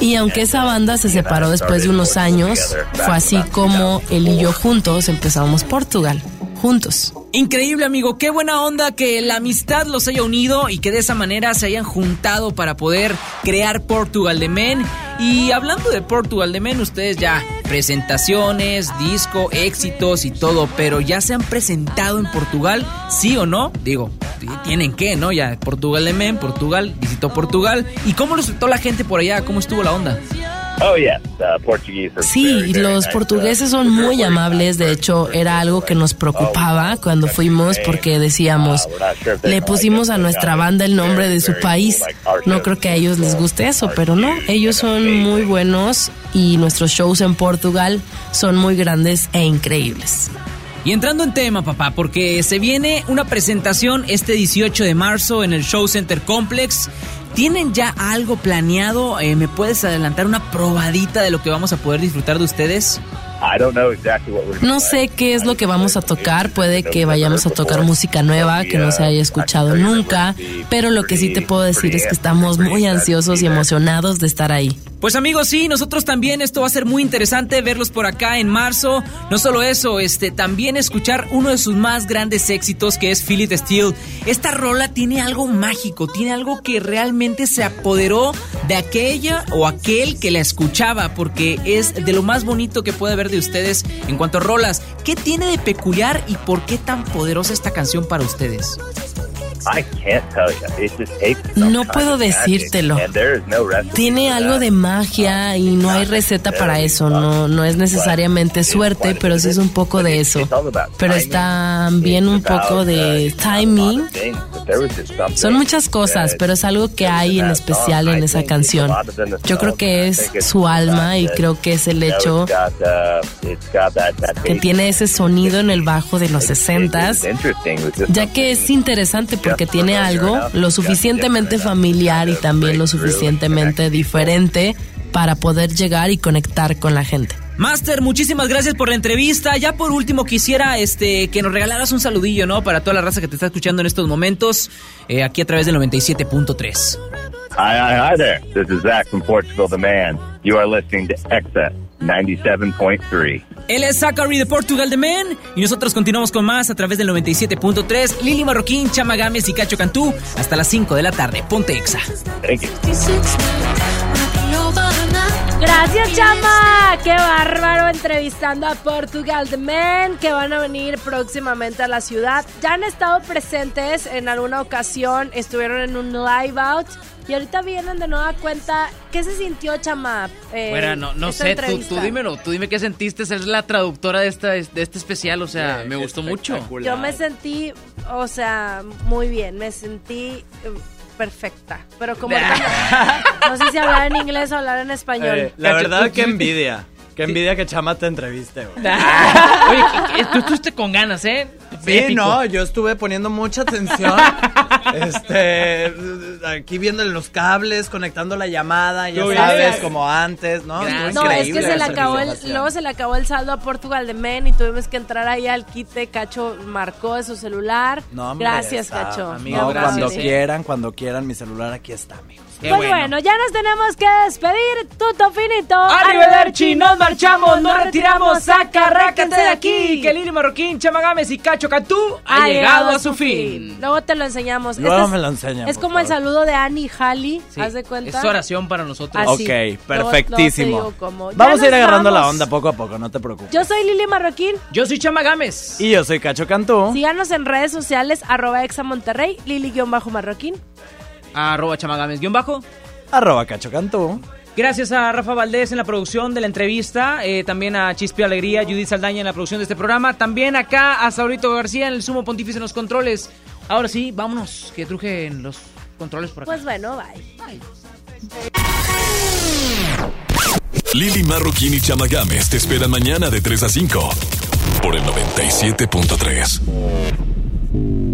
Y aunque esa banda se separó después de unos años, fue así como él y yo juntos empezamos Portugal, juntos. Increíble amigo, qué buena onda que la amistad los haya unido y que de esa manera se hayan juntado para poder crear Portugal de Men. Y hablando de Portugal de Men, ustedes ya presentaciones, disco, éxitos y todo, pero ya se han presentado en Portugal, sí o no? Digo, tienen que, ¿no? Ya Portugal de Men, Portugal, visitó Portugal. ¿Y cómo trató la gente por allá? ¿Cómo estuvo la onda? Oh, yes. Uh, Portuguese are Sí, very, very los nice. portugueses son muy amables, de hecho era algo que nos preocupaba cuando fuimos porque decíamos, le pusimos a nuestra banda el nombre de su país, no creo que a ellos les guste eso, pero no, ellos son muy buenos y nuestros shows en Portugal son muy grandes e increíbles. Y entrando en tema, papá, porque se viene una presentación este 18 de marzo en el Show Center Complex. ¿Tienen ya algo planeado? Eh, ¿Me puedes adelantar una probadita de lo que vamos a poder disfrutar de ustedes? No sé qué es lo que vamos a tocar, puede que vayamos a tocar música nueva que no se haya escuchado nunca, pero lo que sí te puedo decir es que estamos muy ansiosos y emocionados de estar ahí. Pues amigos, sí, nosotros también, esto va a ser muy interesante verlos por acá en marzo. No solo eso, este, también escuchar uno de sus más grandes éxitos que es It Still. Esta rola tiene algo mágico, tiene algo que realmente se apoderó de aquella o aquel que la escuchaba, porque es de lo más bonito que puede haber de ustedes en cuanto a rolas. ¿Qué tiene de peculiar y por qué tan poderosa esta canción para ustedes? No puedo decírtelo. Tiene algo de magia y no hay receta para eso, no, no es necesariamente suerte, pero sí es un poco de eso. Pero está bien un poco de timing. Son muchas cosas, pero es algo que hay en especial en esa canción. Yo creo que es su alma y creo que es el hecho que tiene ese sonido en el bajo de los 60s, ya que es interesante porque tiene algo lo suficientemente familiar y también lo suficientemente diferente para poder llegar y conectar con la gente. Master, muchísimas gracias por la entrevista. Ya por último quisiera este que nos regalaras un saludillo, ¿no? Para toda la raza que te está escuchando en estos momentos, eh, aquí a través del 97.3. Hi, hi, hi there. This is Zach from Portugal the Man. You are listening to Excess 97.3. Él es Zachary de Portugal de Men y nosotros continuamos con más a través del 97.3. Lili Marroquín, Chama Gámez y Cacho Cantú hasta las 5 de la tarde. Ponte Exa. Thank you. Gracias, chama. Qué bárbaro entrevistando a Portugal The Men que van a venir próximamente a la ciudad. Ya han estado presentes en alguna ocasión, estuvieron en un live out y ahorita vienen de nueva cuenta. ¿Qué se sintió, chama? eh, Bueno, no, no esta sé, tú, tú dímelo, tú dime qué sentiste ser la traductora de, esta, de este especial, o sea, me gustó mucho. Yo me sentí, o sea, muy bien, me sentí eh, perfecta. Pero como ahorita no, no sé si hablar en inglés o hablar en español. Eh, la verdad, qué envidia. Qué envidia que Chama te entreviste, güey. Oye, que- que tú estuviste con ganas, ¿eh? Sí, Épico. no, yo estuve poniendo mucha atención. este, aquí viéndole los cables, conectando la llamada, ya sabes, como antes, ¿no? Estuvo No, es increíble que se le acabó el, luego se le acabó el saldo a Portugal de Men y tuvimos que entrar ahí al quite. Cacho marcó de su celular. No, hombre, gracias, está, Cacho. amigo, No, gracias, cuando sí. quieran, cuando quieran, mi celular aquí está, amigos. Pues bueno. ya nos tenemos que despedir. Tuto finito. Arrivederci, nos marchamos, nos retiramos, saca, rácate de aquí, que Lili Marroquín, Chama Gámez y Cacho Cantú ha llegado a su fin. Luego te lo enseñamos. Luego Este es- me lo enseñan, Es como el saludo de Annie Halley. Sí, ¿Haz de cuenta? Es oración para nosotros. Así. Ok, Luego- luego te perfectísimo. Vamos a ir agarrando la onda poco a poco, no te preocupes. Yo soy Lili Marroquín. Yo soy Chama Gámez. Y yo soy Cacho Cantú. Síganos en redes sociales, arroba exa Monterrey, Arroba Chama Gámez, guion bajo. Arroba Cacho Cantú. Gracias a Rafa Valdés en la producción de la entrevista, eh, también a Chispi Alegría, Judith Saldaña en la producción de este programa, también acá a Saurito García en el sumo pontífice en los controles. Ahora sí, vámonos, que trujen los controles por acá. Pues bueno, bye. Lili Marroquín y Chama Games te esperan mañana de 3 a 5 por el 97.3.